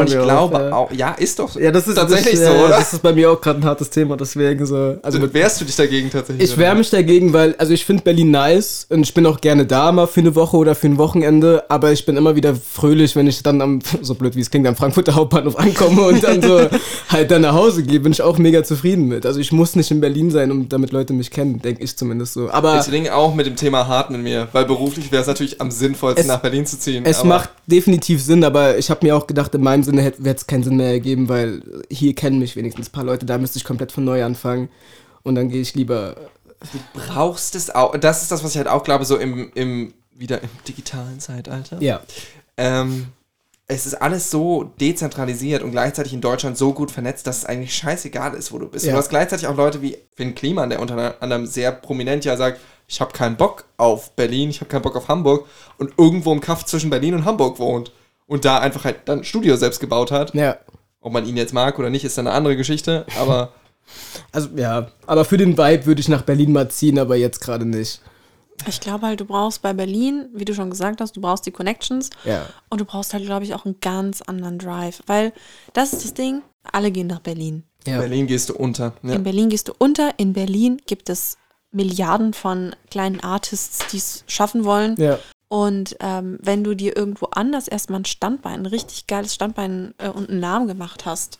Und ich glaube ja. auch, ja, ist doch so. Ja, das ist tatsächlich das, so, ja, oder? Das ist bei mir auch gerade ein hartes Thema, deswegen so. Also Also mit, wehrst du dich dagegen tatsächlich? ich wehre mich dagegen, weil, also ich finde Berlin nice und ich bin auch gerne da mal für eine Woche oder für ein Wochenende, aber ich bin immer wieder fröhlich, wenn ich dann am, [laughs] so blöd wie es klingt, am Frankfurter Hauptbahnhof ankomme und dann so [laughs] halt dann nach Hause gehe, bin ich auch mega zufrieden mit. Also ich muss nicht in Berlin sein, um damit Leute mich kennen, denke ich zumindest so. Aber Ich ringe auch mit dem Thema hart mit mir, weil beruflich wäre es natürlich am sinnvollsten, Es- nach Berlin zu ziehen. Es aber macht definitiv Sinn, aber ich habe mir auch gedacht, in meinem Sinne hätte es keinen Sinn mehr ergeben, weil hier kennen mich wenigstens ein paar Leute, da müsste ich komplett von neu anfangen. Und dann gehe ich lieber. brauchst es auch. Das ist das, was ich halt auch glaube, so im, im wieder im digitalen Zeitalter. Ja. Ähm, es ist alles so dezentralisiert und gleichzeitig in Deutschland so gut vernetzt, dass es eigentlich scheißegal ist, wo du bist. Ja. Du hast gleichzeitig auch Leute wie Finn Kliman, der unter anderem sehr prominent ja sagt, ich habe keinen Bock auf Berlin, ich habe keinen Bock auf Hamburg und irgendwo im Kaff zwischen Berlin und Hamburg wohnt und da einfach halt dann ein Studio selbst gebaut hat. Ja. Ob man ihn jetzt mag oder nicht, ist dann eine andere Geschichte, aber [laughs] Also, ja. Aber für den Vibe würde ich nach Berlin mal ziehen, aber jetzt gerade nicht. Ich glaube halt, du brauchst bei Berlin, wie du schon gesagt hast, du brauchst die Connections Ja. und du brauchst halt, glaube ich, auch einen ganz anderen Drive. Weil das ist das Ding, alle gehen nach Berlin. Ja. Berlin gehst du unter. Ja. In Berlin gehst du unter. In Berlin gibt es Milliarden von kleinen Artists, die es schaffen wollen. Ja. Und ähm, wenn du dir irgendwo anders erstmal ein Standbein, ein richtig geiles Standbein äh, und einen Namen gemacht hast,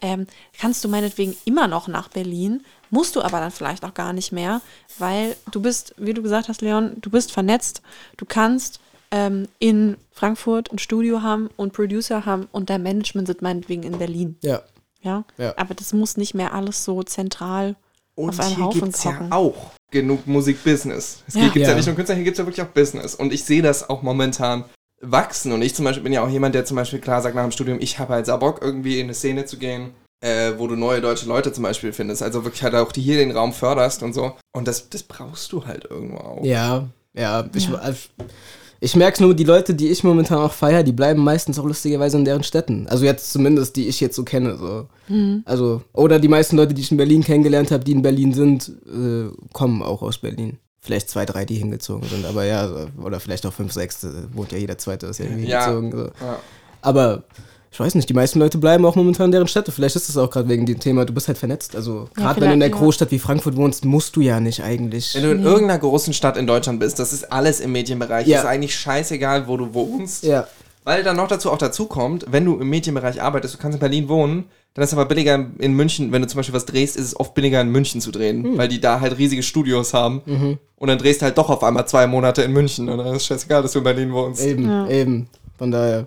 ähm, kannst du meinetwegen immer noch nach Berlin, musst du aber dann vielleicht auch gar nicht mehr, weil du bist, wie du gesagt hast, Leon, du bist vernetzt, du kannst ähm, in Frankfurt ein Studio haben und Producer haben und dein Management sind meinetwegen in Berlin. Ja. Ja? Ja. Aber das muss nicht mehr alles so zentral Und auf einen hier Haufen gibt es ja kochen. auch genug Musikbusiness. Es Ja. gibt ja. Ja. nicht nur Künstler, hier gibt es ja wirklich auch Business. Und ich sehe das auch momentan wachsen. Und ich zum Beispiel bin ja auch jemand, der zum Beispiel klar sagt nach dem Studium, ich habe halt Bock, irgendwie in eine Szene zu gehen, äh, wo du neue deutsche Leute zum Beispiel findest. Also wirklich halt auch die hier den Raum förderst und so. Und das, das brauchst du halt irgendwo auch. Ja, ja. Ich, Ja. also, ich merke nur, die Leute, die ich momentan auch feiere, die bleiben meistens auch lustigerweise in deren Städten. Also jetzt zumindest, die ich jetzt so kenne. So. Also, oder die meisten Leute, die ich in Berlin kennengelernt habe, die in Berlin sind, äh, kommen auch aus Berlin. Vielleicht zwei, drei, die hingezogen sind, aber ja, oder vielleicht auch fünf, sechs, äh, wohnt ja jeder Zweite, ist ja irgendwie Ja. hingezogen. So. Ja. Aber ich weiß nicht, die meisten Leute bleiben auch momentan in deren Städte. Vielleicht ist es auch gerade wegen dem Thema, du bist halt vernetzt. Also Ja, gerade wenn du in ja. Großstadt wie Frankfurt wohnst, musst du ja nicht eigentlich. Wenn du in irgendeiner großen Stadt in Deutschland bist, das ist alles im Medienbereich. Ja. Ist eigentlich scheißegal, wo du wohnst. Ja, Weil dann noch dazu auch dazu kommt, wenn du im Medienbereich arbeitest, du kannst in Berlin wohnen, dann ist es aber billiger in München, wenn du zum Beispiel was drehst, ist es oft billiger in München zu drehen, Hm. weil die da halt riesige Studios haben. Mhm. Und dann drehst du halt doch auf einmal zwei Monate in München. Und dann ist scheißegal, dass du in Berlin wohnst. eben, Ja. eben. Von daher.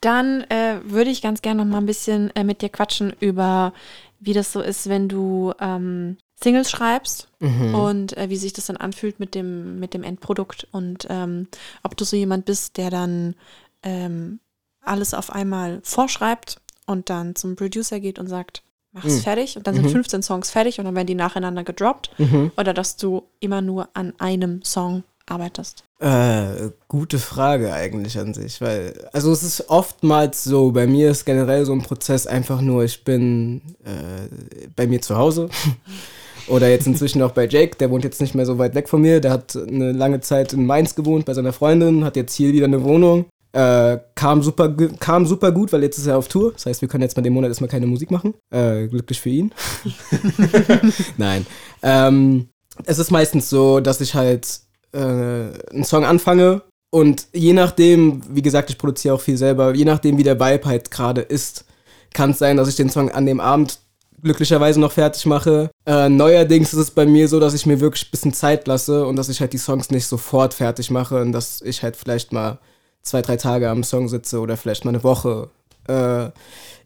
Dann äh, würde ich ganz gerne noch mal ein bisschen äh, mit dir quatschen über, wie das so ist, wenn du ähm, Singles schreibst Mhm. und äh, wie sich das dann anfühlt mit dem, mit dem Endprodukt und ähm, ob du so jemand bist, der dann ähm, alles auf einmal vorschreibt und dann zum Producer geht und sagt, mach es Mhm. fertig und dann sind Mhm. 15 Songs fertig und dann werden die nacheinander gedroppt Mhm. oder dass du immer nur an einem Song arbeitest. Äh, gute Frage eigentlich an sich, weil, also es ist oftmals so, bei mir ist generell so ein Prozess einfach nur, ich bin äh, bei mir zu Hause. [laughs] Oder jetzt inzwischen auch bei Jake, der wohnt jetzt nicht mehr so weit weg von mir, der hat eine lange Zeit in Mainz gewohnt bei seiner Freundin, hat jetzt hier wieder eine Wohnung, äh, kam, super, kam super gut, weil jetzt ist er auf Tour, das heißt, wir können jetzt mal den Monat erstmal keine Musik machen, äh, glücklich für ihn. [laughs] [laughs] Nein. Ähm, es ist meistens so, dass ich halt äh, einen Song anfange und je nachdem, wie gesagt, ich produziere auch viel selber, je nachdem, wie der Vibe halt gerade ist, kann es sein, dass ich den Song an dem Abend glücklicherweise noch fertig mache. Äh, neuerdings ist es bei mir so, dass ich mir wirklich ein bisschen Zeit lasse und dass ich halt die Songs nicht sofort fertig mache und dass ich halt vielleicht mal zwei, drei Tage am Song sitze oder vielleicht mal eine Woche. Äh,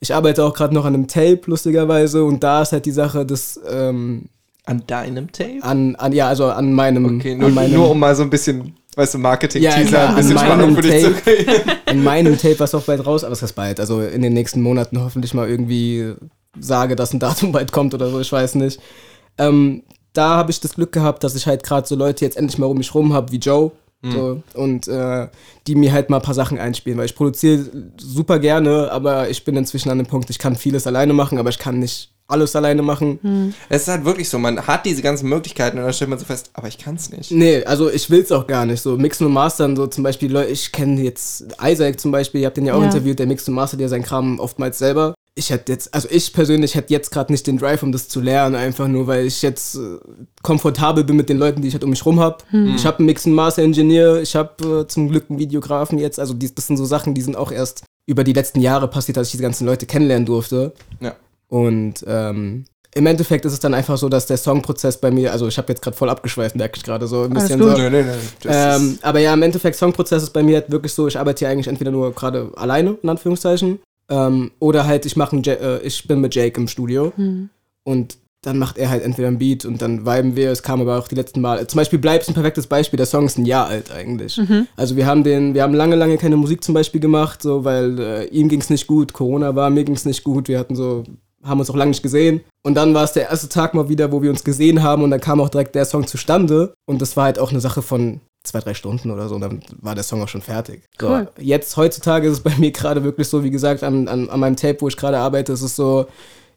ich arbeite auch gerade noch an einem Tape, lustigerweise, und da ist halt die Sache, dass ähm, An deinem Tape? an, an, ja, also an meinem, Okay, nur, an meinem nur um mal so ein bisschen, weißt du, Marketing-Teaser, Ja, ein bisschen an Spannung meinem für dich zu Tape. kriegen. [laughs] in meinem Tape, was auch bald raus, aber das heißt bald, also in den nächsten Monaten hoffentlich mal irgendwie sage, dass ein Datum bald kommt oder so, ich weiß nicht. Ähm, da habe ich das Glück gehabt, dass ich halt gerade so Leute jetzt endlich mal um mich rum habe, wie Joe. So, und äh, die mir halt mal ein paar Sachen einspielen, weil ich produziere super gerne, aber ich bin inzwischen an dem Punkt, ich kann vieles alleine machen, aber ich kann nicht alles alleine machen. Es ist halt wirklich so, man hat diese ganzen Möglichkeiten und dann stellt man so fest, aber ich kann es nicht. Nee, also ich will's auch gar nicht. So mixen und mastern, so zum Beispiel, Leute, ich kenne jetzt Isaac zum Beispiel, ihr habt den ja auch Ja. interviewt, der mixt und mastert ja seinen Kram oftmals selber. Ich hätte jetzt, also ich persönlich hätte jetzt gerade nicht den Drive, um das zu lernen, einfach nur, weil ich jetzt äh, komfortabel bin mit den Leuten, die ich halt um mich rum hab. Ich habe einen Mix und Master Engineer, ich habe äh, zum Glück einen Videografen jetzt. Also die, das sind so Sachen, die sind auch erst über die letzten Jahre passiert, dass ich diese ganzen Leute kennenlernen durfte. Ja. Und ähm, im Endeffekt ist es dann einfach so, dass der Songprozess bei mir, also ich habe jetzt gerade voll abgeschweift, merke ich gerade so ein Alles bisschen gut. so. Nö, nö. Das Ähm, aber ja, im Endeffekt, Songprozess ist bei mir halt wirklich so, ich arbeite hier eigentlich entweder nur gerade alleine, in Anführungszeichen, ähm, oder halt ich mache äh, ich bin mit Jake im Studio Hm. und dann macht er halt entweder ein Beat und dann viben wir. Es kam aber auch die letzten Mal. Zum Beispiel Bleib's ein perfektes Beispiel. Der Song ist ein Jahr alt eigentlich. Also wir haben den, wir haben lange, lange keine Musik zum Beispiel gemacht, so weil äh, ihm ging's nicht gut, Corona war, mir ging's nicht gut. Wir hatten so, haben uns auch lange nicht gesehen. Und dann war es der erste Tag mal wieder, wo wir uns gesehen haben und dann kam auch direkt der Song zustande. Und das war halt auch eine Sache von zwei, drei Stunden oder so, und dann war der Song auch schon fertig. So, Cool. Jetzt, heutzutage ist es bei mir [laughs] gerade wirklich so, wie gesagt, an, an, an meinem Tape, wo ich gerade arbeite, ist es so,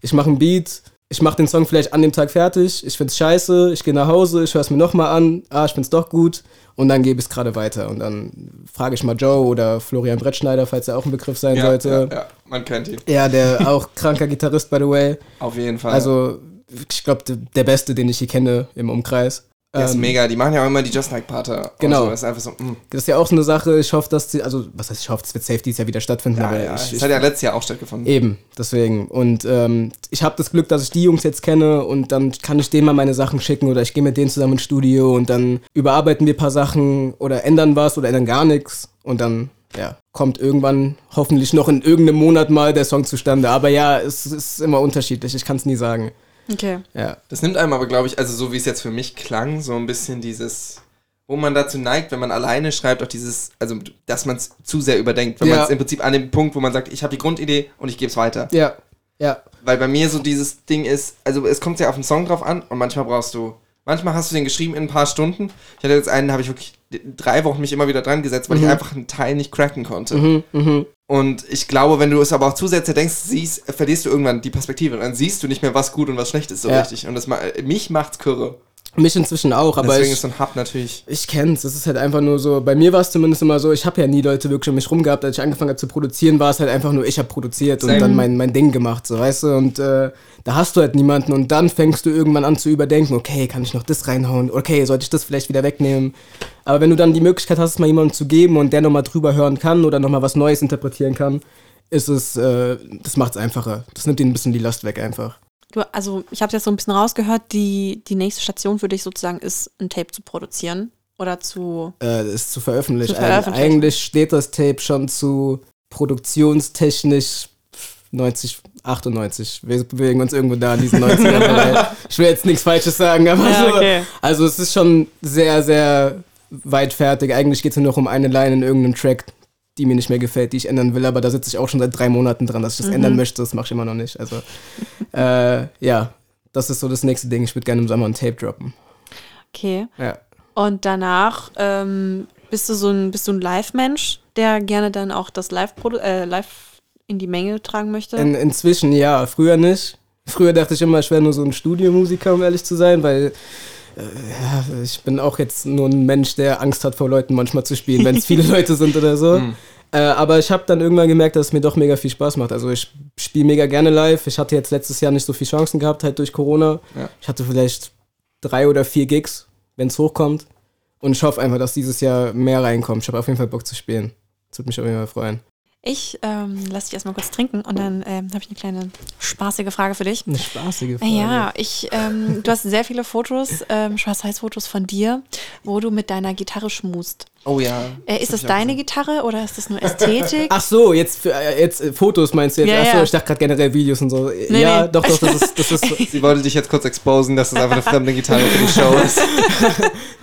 ich mache einen Beat, ich mache den Song vielleicht an dem Tag fertig, ich find's scheiße, ich gehe nach Hause, ich höre es mir nochmal an, ah, ich find's doch gut und dann gebe ich es gerade weiter. Und dann frage ich mal Joe oder Florian Brettschneider, falls er auch ein Begriff sein Ja, sollte. ja, ja, man kennt ihn. Ja, der auch kranker Gitarrist, by the way. Auf jeden Fall. Also, ich glaube, der Beste, den ich hier kenne im Umkreis. Der ist Ähm, mega. Die machen ja auch immer die Just Like Pater. Genau. So. Das ist einfach so, mm. Das ist ja auch so eine Sache, ich hoffe, dass sie, also, was heißt, ich hoffe, es wird safe dieses Jahr wieder stattfinden, Ja, aber ja. ich, Das hat ja letztes Jahr auch stattgefunden. Eben, deswegen. Und ähm, ich habe das Glück, dass ich die Jungs jetzt kenne und dann kann ich denen mal meine Sachen schicken oder ich gehe mit denen zusammen ins Studio und dann überarbeiten wir ein paar Sachen oder ändern was oder ändern gar nichts und dann, ja, kommt irgendwann hoffentlich noch in irgendeinem Monat mal der Song zustande. Aber ja, es ist immer unterschiedlich, ich kann es nie sagen. Okay. Ja. Das nimmt einem aber, glaube ich, also so wie es jetzt für mich klang, so ein bisschen dieses, wo man dazu neigt, wenn man alleine schreibt, auch dieses, also dass man es zu sehr überdenkt. Wenn Ja. man es im Prinzip an dem Punkt, wo man sagt, ich habe die Grundidee und ich gebe es weiter. Ja, ja. Weil bei mir so dieses Ding ist, also es kommt ja auf den Song drauf an und manchmal brauchst du, manchmal hast du den geschrieben in ein paar Stunden. Ich hatte jetzt einen, habe ich wirklich drei Wochen mich immer wieder dran gesetzt, weil ich einfach einen Teil nicht cracken konnte. Mhm, mhm. Und ich glaube, wenn du es aber auch zusätzlich denkst, siehst, verlierst du irgendwann die Perspektive und dann siehst du nicht mehr, was gut und was schlecht ist so Ja. richtig. Und das ma mich macht's kürre. Mich inzwischen auch, aber Deswegen ich, ist so ein Hub natürlich. Ich kenn's, es ist halt einfach nur so, bei mir war es zumindest immer so, ich habe ja nie Leute wirklich um mich rum gehabt, als ich angefangen habe zu produzieren, war es halt einfach nur, ich habe produziert und Same. dann mein, mein Ding gemacht, so weißt du, und äh, da hast du halt niemanden und dann fängst du irgendwann an zu überdenken, okay, kann ich noch das reinhauen, okay, sollte ich das vielleicht wieder wegnehmen, aber wenn du dann die Möglichkeit hast, es mal jemandem zu geben und der nochmal drüber hören kann oder nochmal was Neues interpretieren kann, ist es, äh, das macht's einfacher, das nimmt ihnen ein bisschen die Last weg einfach. Du, also ich habe jetzt so ein bisschen rausgehört, die, die nächste Station für dich sozusagen ist, ein Tape zu produzieren oder zu. äh, ist zu veröffentlichen. Zu veröffentlichen. Eigentlich steht das Tape schon zu produktionstechnisch 90, 98. Wir bewegen uns irgendwo da in diesen 90ern. Bereich. [laughs] ich will jetzt nichts Falsches sagen, aber Ja, so, okay. also es ist schon sehr, sehr weit fertig. Eigentlich geht es nur noch um eine Line in irgendeinem Track, die mir nicht mehr gefällt, die ich ändern will, aber da sitze ich auch schon seit drei Monaten dran, dass ich das Mhm. ändern möchte. Das mache ich immer noch nicht. Also [laughs] äh, ja, das ist so das nächste Ding. Ich würde gerne im Sommer ein Tape droppen. Okay. Ja. Und danach ähm, bist du so ein, bist du ein Live-Mensch, der gerne dann auch das Live, äh, live in die Menge tragen möchte? In, inzwischen ja, früher nicht. Früher dachte ich immer, ich wäre nur so ein Studiomusiker, um ehrlich zu sein, weil ja, ich bin auch jetzt nur ein Mensch, der Angst hat vor Leuten manchmal zu spielen, wenn es viele [laughs] Leute sind oder so. Äh, aber ich habe dann irgendwann gemerkt, dass es mir doch mega viel Spaß macht. Also ich spiele mega gerne live. Ich hatte jetzt letztes Jahr nicht so viele Chancen gehabt, halt durch Corona. Ja. Ich hatte vielleicht drei oder vier Gigs, wenn es hochkommt. Und ich hoffe einfach, dass dieses Jahr mehr reinkommt. Ich habe auf jeden Fall Bock zu spielen. Das würde mich auf jeden Fall freuen. Ich ähm, lass dich erstmal kurz trinken und dann ähm, habe ich eine kleine spaßige Frage für dich. Eine spaßige Frage. Ja, ich, ähm, du hast sehr viele Fotos, ähm, Schwarz-Weiß-Fotos von dir, wo du mit deiner Gitarre schmust. Oh ja. Äh, ist das auch deine Gitarre oder ist das nur Ästhetik? [laughs] Ach so, jetzt, für, äh, jetzt äh, Fotos meinst du jetzt? Ja, Ach so, ja. ich dachte gerade generell Videos und so. Nee, ja, nee. doch, doch, das ist, das ist [laughs] Sie wollte dich jetzt kurz exposen, dass das einfach eine fremde Gitarre für die Show [laughs] ist.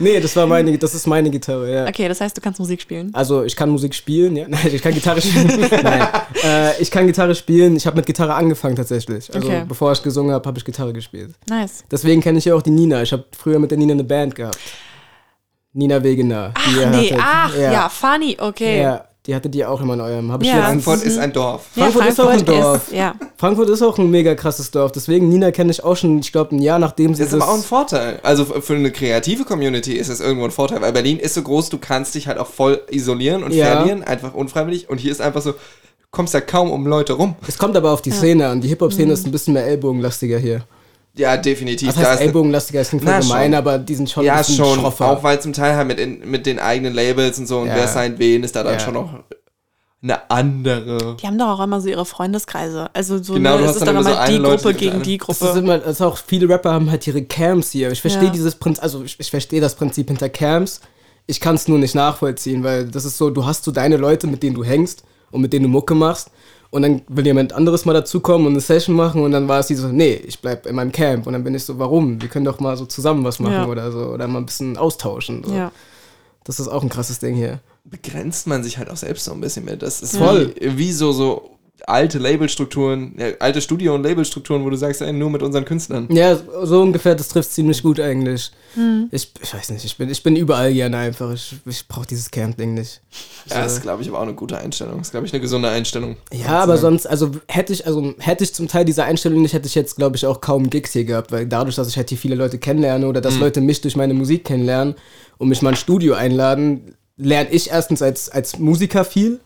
nee, das war meine, das ist meine Gitarre, ja. Okay, das heißt, du kannst Musik spielen. Also ich kann Musik spielen, ja. Nein, ich kann Gitarre spielen. Nein, äh, ich kann Gitarre spielen. Ich habe mit Gitarre angefangen tatsächlich. Also Okay. bevor ich gesungen habe, habe ich Gitarre gespielt. Nice. Deswegen kenne ich ja auch die Nina. Ich habe früher mit der Nina eine Band gehabt. Nina Wegener. Ach Die nee, ach ja, funny, okay. Ja, die hatte die auch immer in eurem. Hab ich Ja. Frankfurt ist ein Dorf. Ja, Frankfurt ist auch ein Dorf. Ist, ja. Frankfurt ist auch ein mega krasses Dorf. Deswegen Nina kenne ich auch schon, ich glaube, ein Jahr nachdem sie Das ist aber auch ein Vorteil. Also für eine kreative Community ist das irgendwo ein Vorteil, weil Berlin ist so groß, du kannst dich halt auch voll isolieren und Ja. verlieren, einfach unfreiwillig. Und hier ist einfach so, du kommst ja kaum um Leute rum. Es kommt aber auf die Szene an. Die Hip-Hop-Szene ist ein bisschen mehr ellbogenlastiger hier. Ja, definitiv. Was Da heißt ist- ellbogenlastiger? Das voll Na, gemein, schon. aber die sind schon ein ja, bisschen schon. schroffer. Auch weil zum Teil halt mit, in, mit den eigenen Labels und so und Ja. wer sein wen ist da dann Ja. schon noch eine andere. Die haben doch auch immer so ihre Freundeskreise. Also so, Genau, ne, es ist dann doch immer so die Leute, Gruppe die gegen die Das ist Gruppe. immer, also auch viele Rapper haben halt ihre Camps hier. Ich verstehe Ja. dieses Prinzip, also ich, ich verstehe das Prinzip hinter Camps. Ich kann es nur nicht nachvollziehen, weil das ist so, du hast so deine Leute, mit denen du hängst und mit denen du Mucke machst. Und dann will jemand anderes mal dazukommen und eine Session machen und dann war es die so, nee, ich bleib in meinem Camp. Und dann bin ich so, warum? Wir können doch mal so zusammen was machen Ja. oder so. Oder mal ein bisschen austauschen. So. Ja. Das ist auch ein krasses Ding hier. begrenzt man sich halt auch selbst so ein bisschen mit. Das ist Voll. wie, wie so, so alte Labelstrukturen, ja, alte Studio- und Labelstrukturen, wo du sagst, ey, nur mit unseren Künstlern. Ja, so ungefähr, das trifft ziemlich gut eigentlich. Ich, ich weiß nicht, ich bin, ich bin überall gerne einfach. Ich, ich brauche dieses Camp-Ding nicht. Ja, das ist, glaube ich, aber auch eine gute Einstellung. Das ist, glaube ich, eine gesunde Einstellung. Ja, aber sonst, also hätte ich, also hätte ich zum Teil diese Einstellung nicht, hätte ich jetzt, glaube ich, auch kaum Gigs hier gehabt, weil dadurch, dass ich halt hier viele Leute kennenlerne oder dass Leute mich durch meine Musik kennenlernen und mich mal ins Studio einladen, lerne ich erstens als, als Musiker viel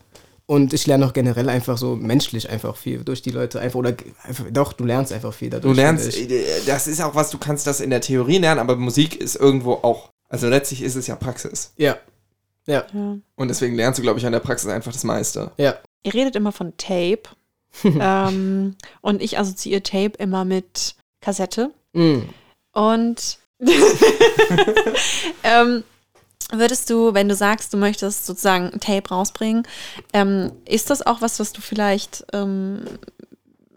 und ich lerne auch generell einfach so menschlich einfach viel durch die Leute einfach oder einfach, doch, du lernst einfach viel dadurch. Du lernst, äh, das ist auch was, du kannst das in der Theorie lernen, aber Musik ist irgendwo auch, also letztlich ist es ja Praxis. Ja. Ja, Ja. Und deswegen lernst du, glaube ich, an der Praxis einfach das meiste. ja. Ihr redet immer von Tape. [laughs] ähm, und ich assoziiere Tape immer mit Kassette. Mm. Und [laughs] ähm, würdest du, wenn du sagst, du möchtest sozusagen ein Tape rausbringen, ähm, ist das auch was, was du vielleicht ähm,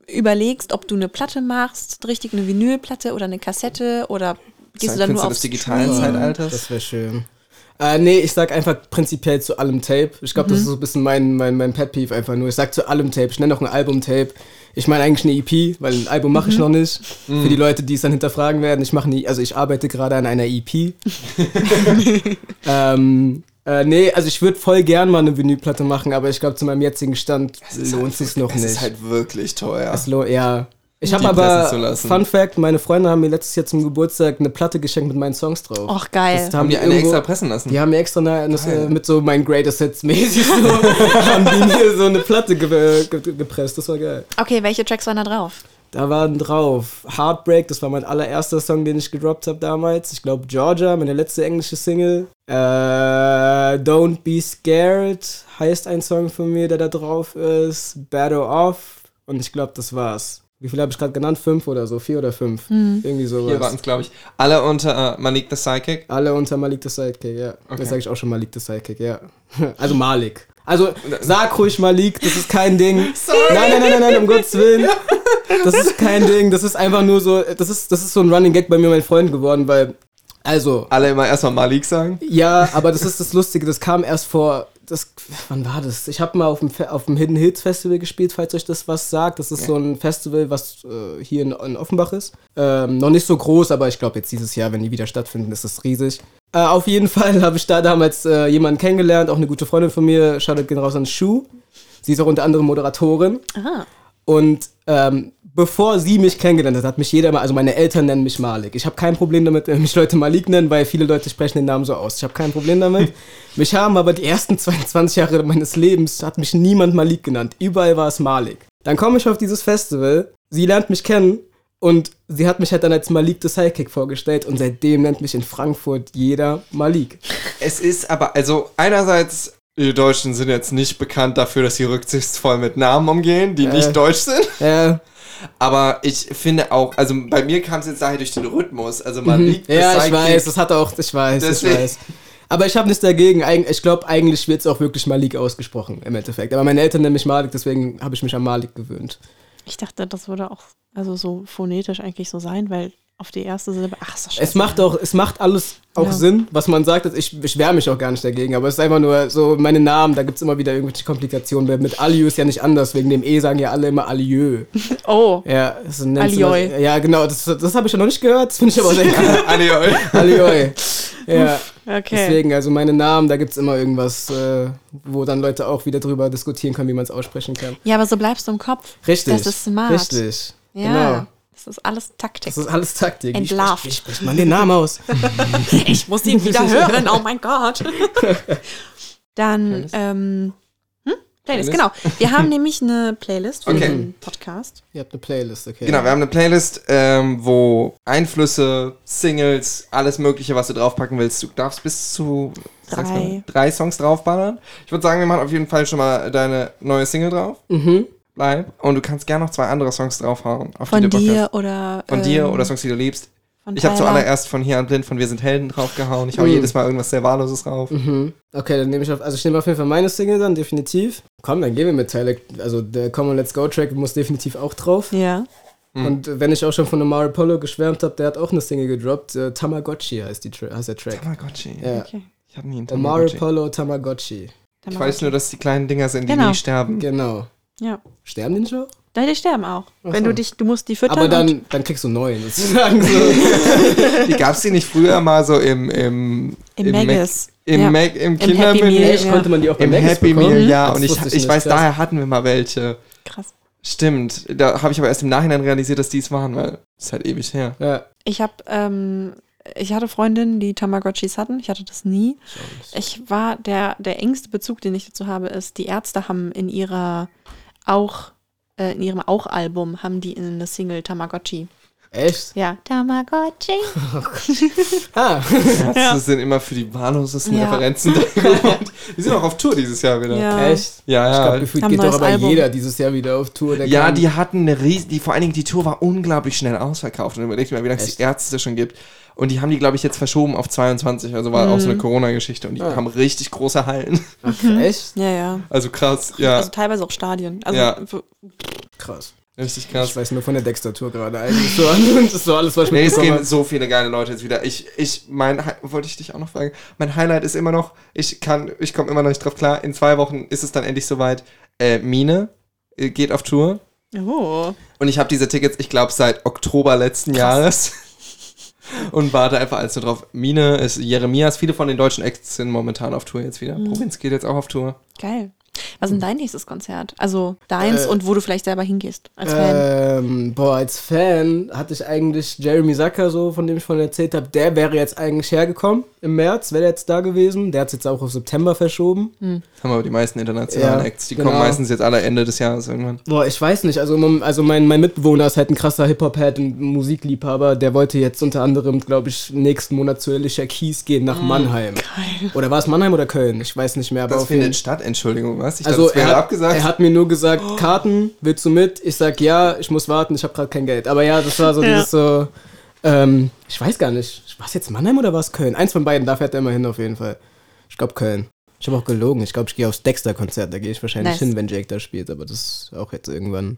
überlegst, ob du eine Platte machst, richtig eine Vinylplatte oder eine Kassette oder gehst du dann nur Künstler auf des digitalen? Zeitalters. Das wäre schön. Äh, nee, ich sag einfach prinzipiell zu allem Tape. Ich glaube, das ist so ein bisschen mein, mein, mein Pet Peeve einfach nur. Ich sag zu allem Tape. Ich nenne auch ein Album-Tape. Ich meine eigentlich eine EP, weil ein Album mache ich noch nicht. Für die Leute, die es dann hinterfragen werden, ich mache nie, also ich arbeite gerade an einer EP. [laughs] ähm, äh, nee, also ich würde voll gern mal eine Vinylplatte machen, aber ich glaube, zu meinem jetzigen Stand lohnt sich noch es nicht. ist halt wirklich teuer. Es lo ja. Ich habe aber. Fun Fact, meine Freunde haben mir letztes Jahr zum Geburtstag eine Platte geschenkt mit meinen Songs drauf. Och, geil. Das haben die eine irgendwo- extra pressen lassen? Die haben mir extra eine, eine, mit so meinen Greatest Hits mäßig so, haben die mir so eine Platte ge ge gepresst. Das war geil. Okay, welche Tracks waren da drauf? Da waren drauf Heartbreak, das war mein allererster Song, den ich gedroppt habe damals. Ich glaube Georgia, meine letzte englische Single. Äh, Don't Be Scared heißt ein Song von mir, der da drauf ist. Better Off. Und ich glaube, das war's. Wie viele habe ich gerade genannt? Fünf oder so? Vier oder fünf? Irgendwie Hier waren sowas. es, glaube ich, alle unter äh, Malik the Psychic. Alle unter Malik the Sidekick, ja. Okay. Das sage ich auch schon Malik the Sidekick, ja. [laughs] Also Malik. Also sag ruhig Malik, das ist kein Ding. [laughs] Nein, nein, nein, nein, nein, um Gottes Willen. [laughs] Das ist kein Ding, das ist einfach nur so, das ist, das ist so ein Running Gag bei mir und meinen Freunden geworden, weil, also, Alle immer erstmal Malik sagen. ja, aber das ist das Lustige, das kam erst vor, das, wann war das? Ich habe mal auf dem, auf dem Hidden Hills Festival gespielt, falls euch das was sagt. Das ist so ein Festival, was äh, hier in, in Offenbach ist. Ähm, noch nicht so groß, aber ich glaube jetzt dieses Jahr, wenn die wieder stattfinden, ist das riesig. Äh, auf jeden Fall [laughs] habe ich da damals äh, jemanden kennengelernt, auch eine gute Freundin von mir, Shoutout gehen raus an Shu. Sie ist auch unter anderem Moderatorin. Aha. Und ähm, bevor sie mich kennengelernt hat, hat mich jeder mal, also meine Eltern nennen mich Malik. Ich habe kein Problem damit, wenn mich Leute Malik nennen, weil viele Leute sprechen den Namen so aus. Ich habe kein Problem damit. [laughs] mich haben aber die ersten 22 Jahre meines Lebens, hat mich niemand Malik genannt. Überall war es Malik. Dann komme ich auf dieses Festival, sie lernt mich kennen und sie hat mich halt dann als Malik the Sidekick vorgestellt und seitdem nennt mich in Frankfurt jeder Malik. Es ist aber, also einerseits, die Deutschen sind jetzt nicht bekannt dafür, dass sie rücksichtsvoll mit Namen umgehen, die Äh. nicht deutsch sind. Äh, Aber ich finde auch, also bei mir kam es jetzt daher durch den Rhythmus. Also man liegt Mhm. ja, ich weiß, das hat auch, ich weiß, Deswegen- ich weiß. Aber ich habe nichts dagegen. Eig- Ich glaube, eigentlich wird es auch wirklich Malik ausgesprochen im Endeffekt. Aber meine Eltern nennen mich Malik, deswegen habe ich mich an Malik gewöhnt. Ich dachte, das würde auch also so phonetisch eigentlich so sein, weil auf die erste Silbe. Ach, ist das scheiße. Es macht auch, es macht alles auch Ja. Sinn, was man sagt. Ich, ich wehre mich auch gar nicht dagegen, aber es ist einfach nur so, meine Namen, da gibt es immer wieder irgendwelche Komplikationen. Weil Mit Aliou ist ja nicht anders, wegen dem E sagen ja alle immer Alieu. [laughs] Oh. Ja, das nennt Alioi. Ja, genau, das, das habe ich ja noch nicht gehört, das finde ich aber sehr cool. Alioi. Alioi. Ja, Okay. deswegen, also meine Namen, da gibt es immer irgendwas, äh, wo dann Leute auch wieder drüber diskutieren können, wie man es aussprechen kann. Ja, aber so bleibst du im Kopf. Richtig. Das ist smart. Richtig. Ja. Genau. Das ist alles Taktik. Das ist alles Taktik. Entlarvt. Wie spricht man den Namen aus? ich muss ihn wieder hören. Oh mein Gott. Dann, ähm, hm? Playlist, Playlist? genau. Wir haben nämlich eine Playlist für Okay. den Podcast. Ihr habt eine Playlist, okay. Genau, wir haben eine Playlist, ähm, wo Einflüsse, Singles, alles Mögliche, was du draufpacken willst. Du darfst bis zu Drei. mal, drei Songs draufballern. Ich würde sagen, wir machen auf jeden Fall schon mal deine neue Single drauf. Mhm. Bleib. Und du kannst gerne noch zwei andere Songs draufhauen. Auf Von dir oder. Von dir ähm, oder Songs, die du liebst. Ich habe zuallererst von hier an blind von Wir sind Helden draufgehauen. Ich hau Mhm. jedes Mal irgendwas sehr Wahlloses rauf. Mhm. Okay, dann nehme ich auf, also ich nehme auf jeden Fall meine Single dann, definitiv. Komm, dann gehen wir mit Tyler, also der Come on Let's Go Track muss definitiv auch drauf. Ja. Mhm. Und wenn ich auch schon von Omar Apollo geschwärmt habe, der hat auch eine Single gedroppt, äh, Tamagotchi heißt, die Tra heißt der Track. Tamagotchi. Ja. Okay. Ich hatte nie einen Omar Tamagotchi. Apollo Tamagotchi. Dann Ich weiß nur, dass die kleinen Dinger sind, die Genau. nie sterben. Genau. Ja. Sterben die nicht auch? Da die sterben auch. Ach Wenn so. du dich, du musst die füttern. Aber dann, dann kriegst du einen neuen sozusagen. So. [laughs] Die gab es die nicht früher mal so im, im, Im Mac- Maggis. im, Ja. Mac, im Happy Kindermenü? Meal. Echt, Ja. konnte man die auch Im Maggis Happy bekommen? Meal, ja. Das Und ich, ich, nicht, weiß, daher hatten wir mal welche. Krass. Stimmt. Da habe ich aber erst im Nachhinein realisiert, dass die es waren, weil es ist halt ewig her. Ja. Ich habe, ähm, ich hatte Freundinnen, die Tamagotchis hatten. Ich hatte das nie. Ich war, der, der engste Bezug, den ich dazu habe, ist, die Ärzte haben in ihrer auch, äh, in ihrem Auch-Album haben die eine Single Tamagotchi. Echt? Ja, Tamagotchi. [laughs] [laughs] Ah. Ärzte sind immer für die wahllosesten Ja. Referenzen. [laughs] Die sind auch auf Tour dieses Jahr wieder. Ja. Echt? Ja, Ich ja. glaube, gefühlt Haben geht doch aber Album. jeder dieses Jahr wieder auf Tour. der Ja, kann. die hatten eine riesen, die vor allen Dingen die Tour war unglaublich schnell ausverkauft. Und überlegt mal, wie lange es die Ärzte schon gibt. Und die haben die, glaube ich, jetzt verschoben auf 22. Also war auch so eine Corona-Geschichte. Und die Ah. haben richtig große Hallen. Ach, echt? Ja, ja. Also krass, ja. Also teilweise auch Stadien. Also Ja. Krass. Richtig krass. Ich weiß nur von der Dexter-Tour gerade eigentlich so an. [laughs] Das ist so alles, was ich Nee, es gehen so viele geile Leute jetzt wieder. Ich, ich, mein, wollte ich dich auch noch fragen. Mein Highlight ist immer noch, ich kann, ich komme immer noch nicht drauf klar. In zwei Wochen ist es dann endlich soweit. Äh, Mine äh, geht auf Tour. Oh. Und ich habe diese Tickets, ich glaube, seit Oktober letzten Jahres. [laughs] Und warte einfach alles nur drauf. Mine ist Jeremias. Viele von den deutschen Acts sind momentan auf Tour jetzt wieder. Provinz geht jetzt auch auf Tour. Geil. Was ist denn dein nächstes Konzert? Also deins Äh, und wo du vielleicht selber hingehst als Fan. Ähm, boah, als Fan hatte ich eigentlich Jeremy Zucker, so, von dem ich vorhin erzählt habe. Der wäre jetzt eigentlich hergekommen im März, wäre jetzt da gewesen. Der hat es jetzt auch auf September verschoben. Haben aber die meisten internationalen Ja, Acts. Die genau. kommen meistens jetzt alle Ende des Jahres irgendwann. Boah, ich weiß nicht. Also, also mein, mein Mitbewohner ist halt ein krasser Hip-Hop-Head und Musikliebhaber. Der wollte jetzt unter anderem, glaube ich, nächsten Monat zu Alicia Keys gehen nach Mannheim. Geil. Oder war es Mannheim oder Köln? Ich weiß nicht mehr. Aber Das auf jeden findet statt, Entschuldigung, was? Ich Also dachte, er hat, abgesagt. er hat mir nur gesagt, Karten, willst du mit? Ich sag ja, ich muss warten, ich habe gerade kein Geld. Aber ja, das war so Ja. dieses so, ähm, ich weiß gar nicht, war es jetzt Mannheim oder war es Köln? Eins von beiden, da fährt er immer hin auf jeden Fall. Ich glaube Köln. Ich habe auch gelogen, ich glaube, ich gehe aufs Dexter-Konzert, da gehe ich wahrscheinlich Nice. hin, wenn Jake da spielt, aber das ist auch jetzt irgendwann,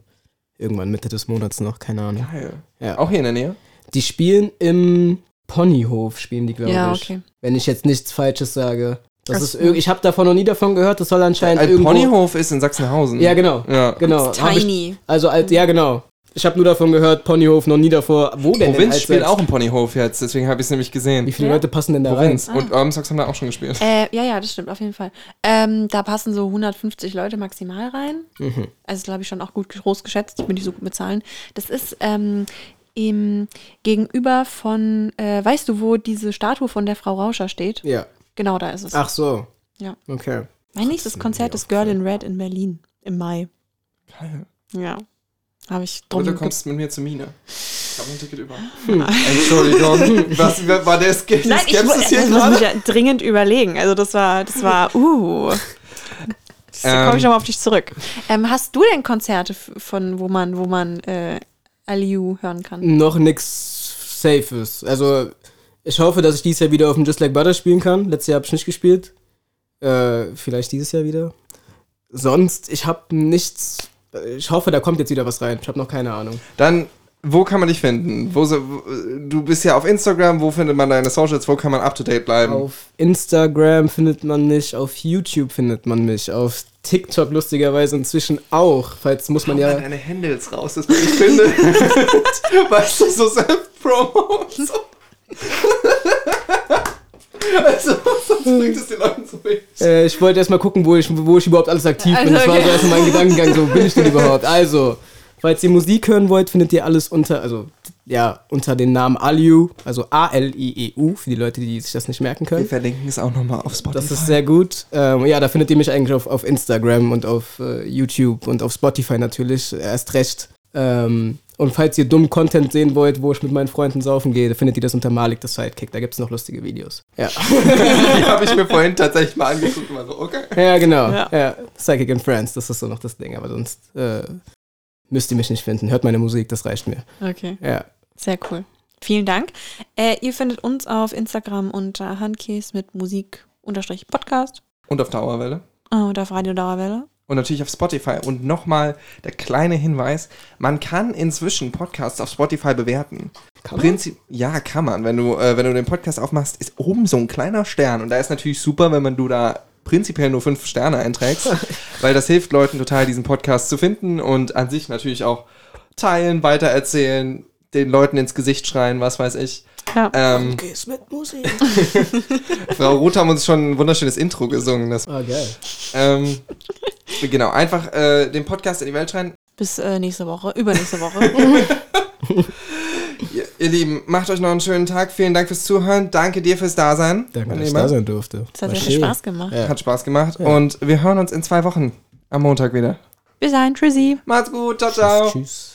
irgendwann Mitte des Monats noch, keine Ahnung. Geil. Ja. Auch hier in der Nähe? Die spielen im Ponyhof, spielen die, glaube Ja, ich. okay. Wenn ich jetzt nichts Falsches sage. Das Ach ist ich habe davon noch nie davon gehört, das soll anscheinend Ein irgendwo... Ponyhof ist in Sachsenhausen. Ja, genau. Ja. Genau. Tiny. also alt, ja genau. Ich habe nur davon gehört, Ponyhof, noch nie davor. Wo denn? Provinz denn spielt auch im Ponyhof jetzt, deswegen habe ich es nämlich gesehen. Wie viele Ja. Leute passen denn da Provinz. rein? Und Urban Socks haben da auch schon gespielt. Äh, ja, ja, das stimmt, auf jeden Fall. Ähm, da passen so 150 Leute maximal rein. Mhm. Also, glaube ich, schon auch gut groß geschätzt. Ich bin nicht so gut mit Zahlen. Das ist ähm, im Gegenüber von, äh, weißt du, wo diese Statue von der Frau Rauscher steht? Ja. Genau, da ist es. Ach so. Ja. Okay. mein nächstes Konzert ist Girl in Red in Berlin im Mai. Geil. Ja. Habe ich drum Oder du kommst mit mir zu Mine. Ich habe ein Ticket über. [laughs] Entschuldigung. [laughs] Was war der Ske die Nein, ich, Skepsis hier das muss ich ja dringend überlegen. Also das war, das war, uh. Da komme Ähm. ich nochmal auf dich zurück. Ähm, hast du denn Konzerte von, wo man, wo man äh, Aliu hören kann? Noch nix Safes. Also, ich hoffe, dass ich dieses Jahr wieder auf dem Just Like Butter spielen kann. Letztes Jahr habe ich nicht gespielt. Äh, vielleicht dieses Jahr wieder. Sonst, ich habe nichts. Ich hoffe, da kommt jetzt wieder was rein. Ich habe noch keine Ahnung. Dann, wo kann man dich finden? Wo, du bist ja auf Instagram, wo findet man deine Socials? Wo kann man up to date bleiben? Auf Instagram findet man mich, auf YouTube findet man mich, auf TikTok lustigerweise inzwischen auch. Falls muss man Hau ja. deine Handles raus, dass man dich findet. [laughs] [laughs] weißt du, so Self-Promo. Also, sonst bringt es den Leuten so wenig. Äh, ich wollte erstmal gucken, wo ich, wo ich überhaupt alles aktiv bin. Also, Das war so okay. erstmal mein Gedankengang, so bin ich denn überhaupt? Also, falls ihr Musik hören wollt, findet ihr alles unter, also ja, unter dem Namen Aliu, also A-L-I-E-U, für die Leute, die sich das nicht merken Wir können. verlinken es auch nochmal auf Spotify. Das ist sehr gut. Ähm, ja, da findet ihr mich eigentlich auf, auf Instagram und auf äh, YouTube und auf Spotify natürlich, erst recht. Ähm, und falls ihr dummen Content sehen wollt, wo ich mit meinen Freunden saufen gehe, findet ihr das unter Malik the Sidekick. Da gibt es noch lustige Videos. Ja, [laughs] Die habe ich mir vorhin tatsächlich mal angeguckt und war so, okay. ja genau. Ja. Ja. Psychic and Friends, das ist so noch das Ding. Aber sonst äh, müsst ihr mich nicht finden. Hört meine Musik, das reicht mir. Okay, Ja. sehr cool. Vielen Dank. Äh, ihr findet uns auf Instagram unter Handkäse mit Musik unterstrich Podcast Und auf Dauerwelle. und auf Radio Dauerwelle. Und natürlich auf Spotify. Und nochmal der kleine Hinweis: Man kann inzwischen Podcasts auf Spotify bewerten. Kann man? Prinzip, ja, kann man. Wenn du, äh, wenn du den Podcast aufmachst, ist oben so ein kleiner Stern. Und da ist natürlich super, wenn man du da prinzipiell nur fünf Sterne einträgst, [laughs] weil das hilft Leuten total, diesen Podcast zu finden und an sich natürlich auch teilen, weitererzählen, den Leuten ins Gesicht schreien, was weiß ich. Ja. Ähm, Gehst mit Musik. [laughs] Frau Roth haben uns schon ein wunderschönes Intro gesungen. Das, Ah, geil. ähm, genau, einfach äh, den Podcast in die Welt schreien. Bis äh, nächste Woche, übernächste Woche. [laughs] Ihr, ihr Lieben, macht euch noch einen schönen Tag. Vielen Dank fürs Zuhören. Danke dir fürs Dasein. Danke, dass ich da sein durfte. Es hat sehr viel. Spaß gemacht. Ja. Hat Spaß gemacht. Und wir hören uns in zwei Wochen am Montag wieder. Bis dahin, tschüssi. Macht's gut. Ciao, ciao. Tschüss.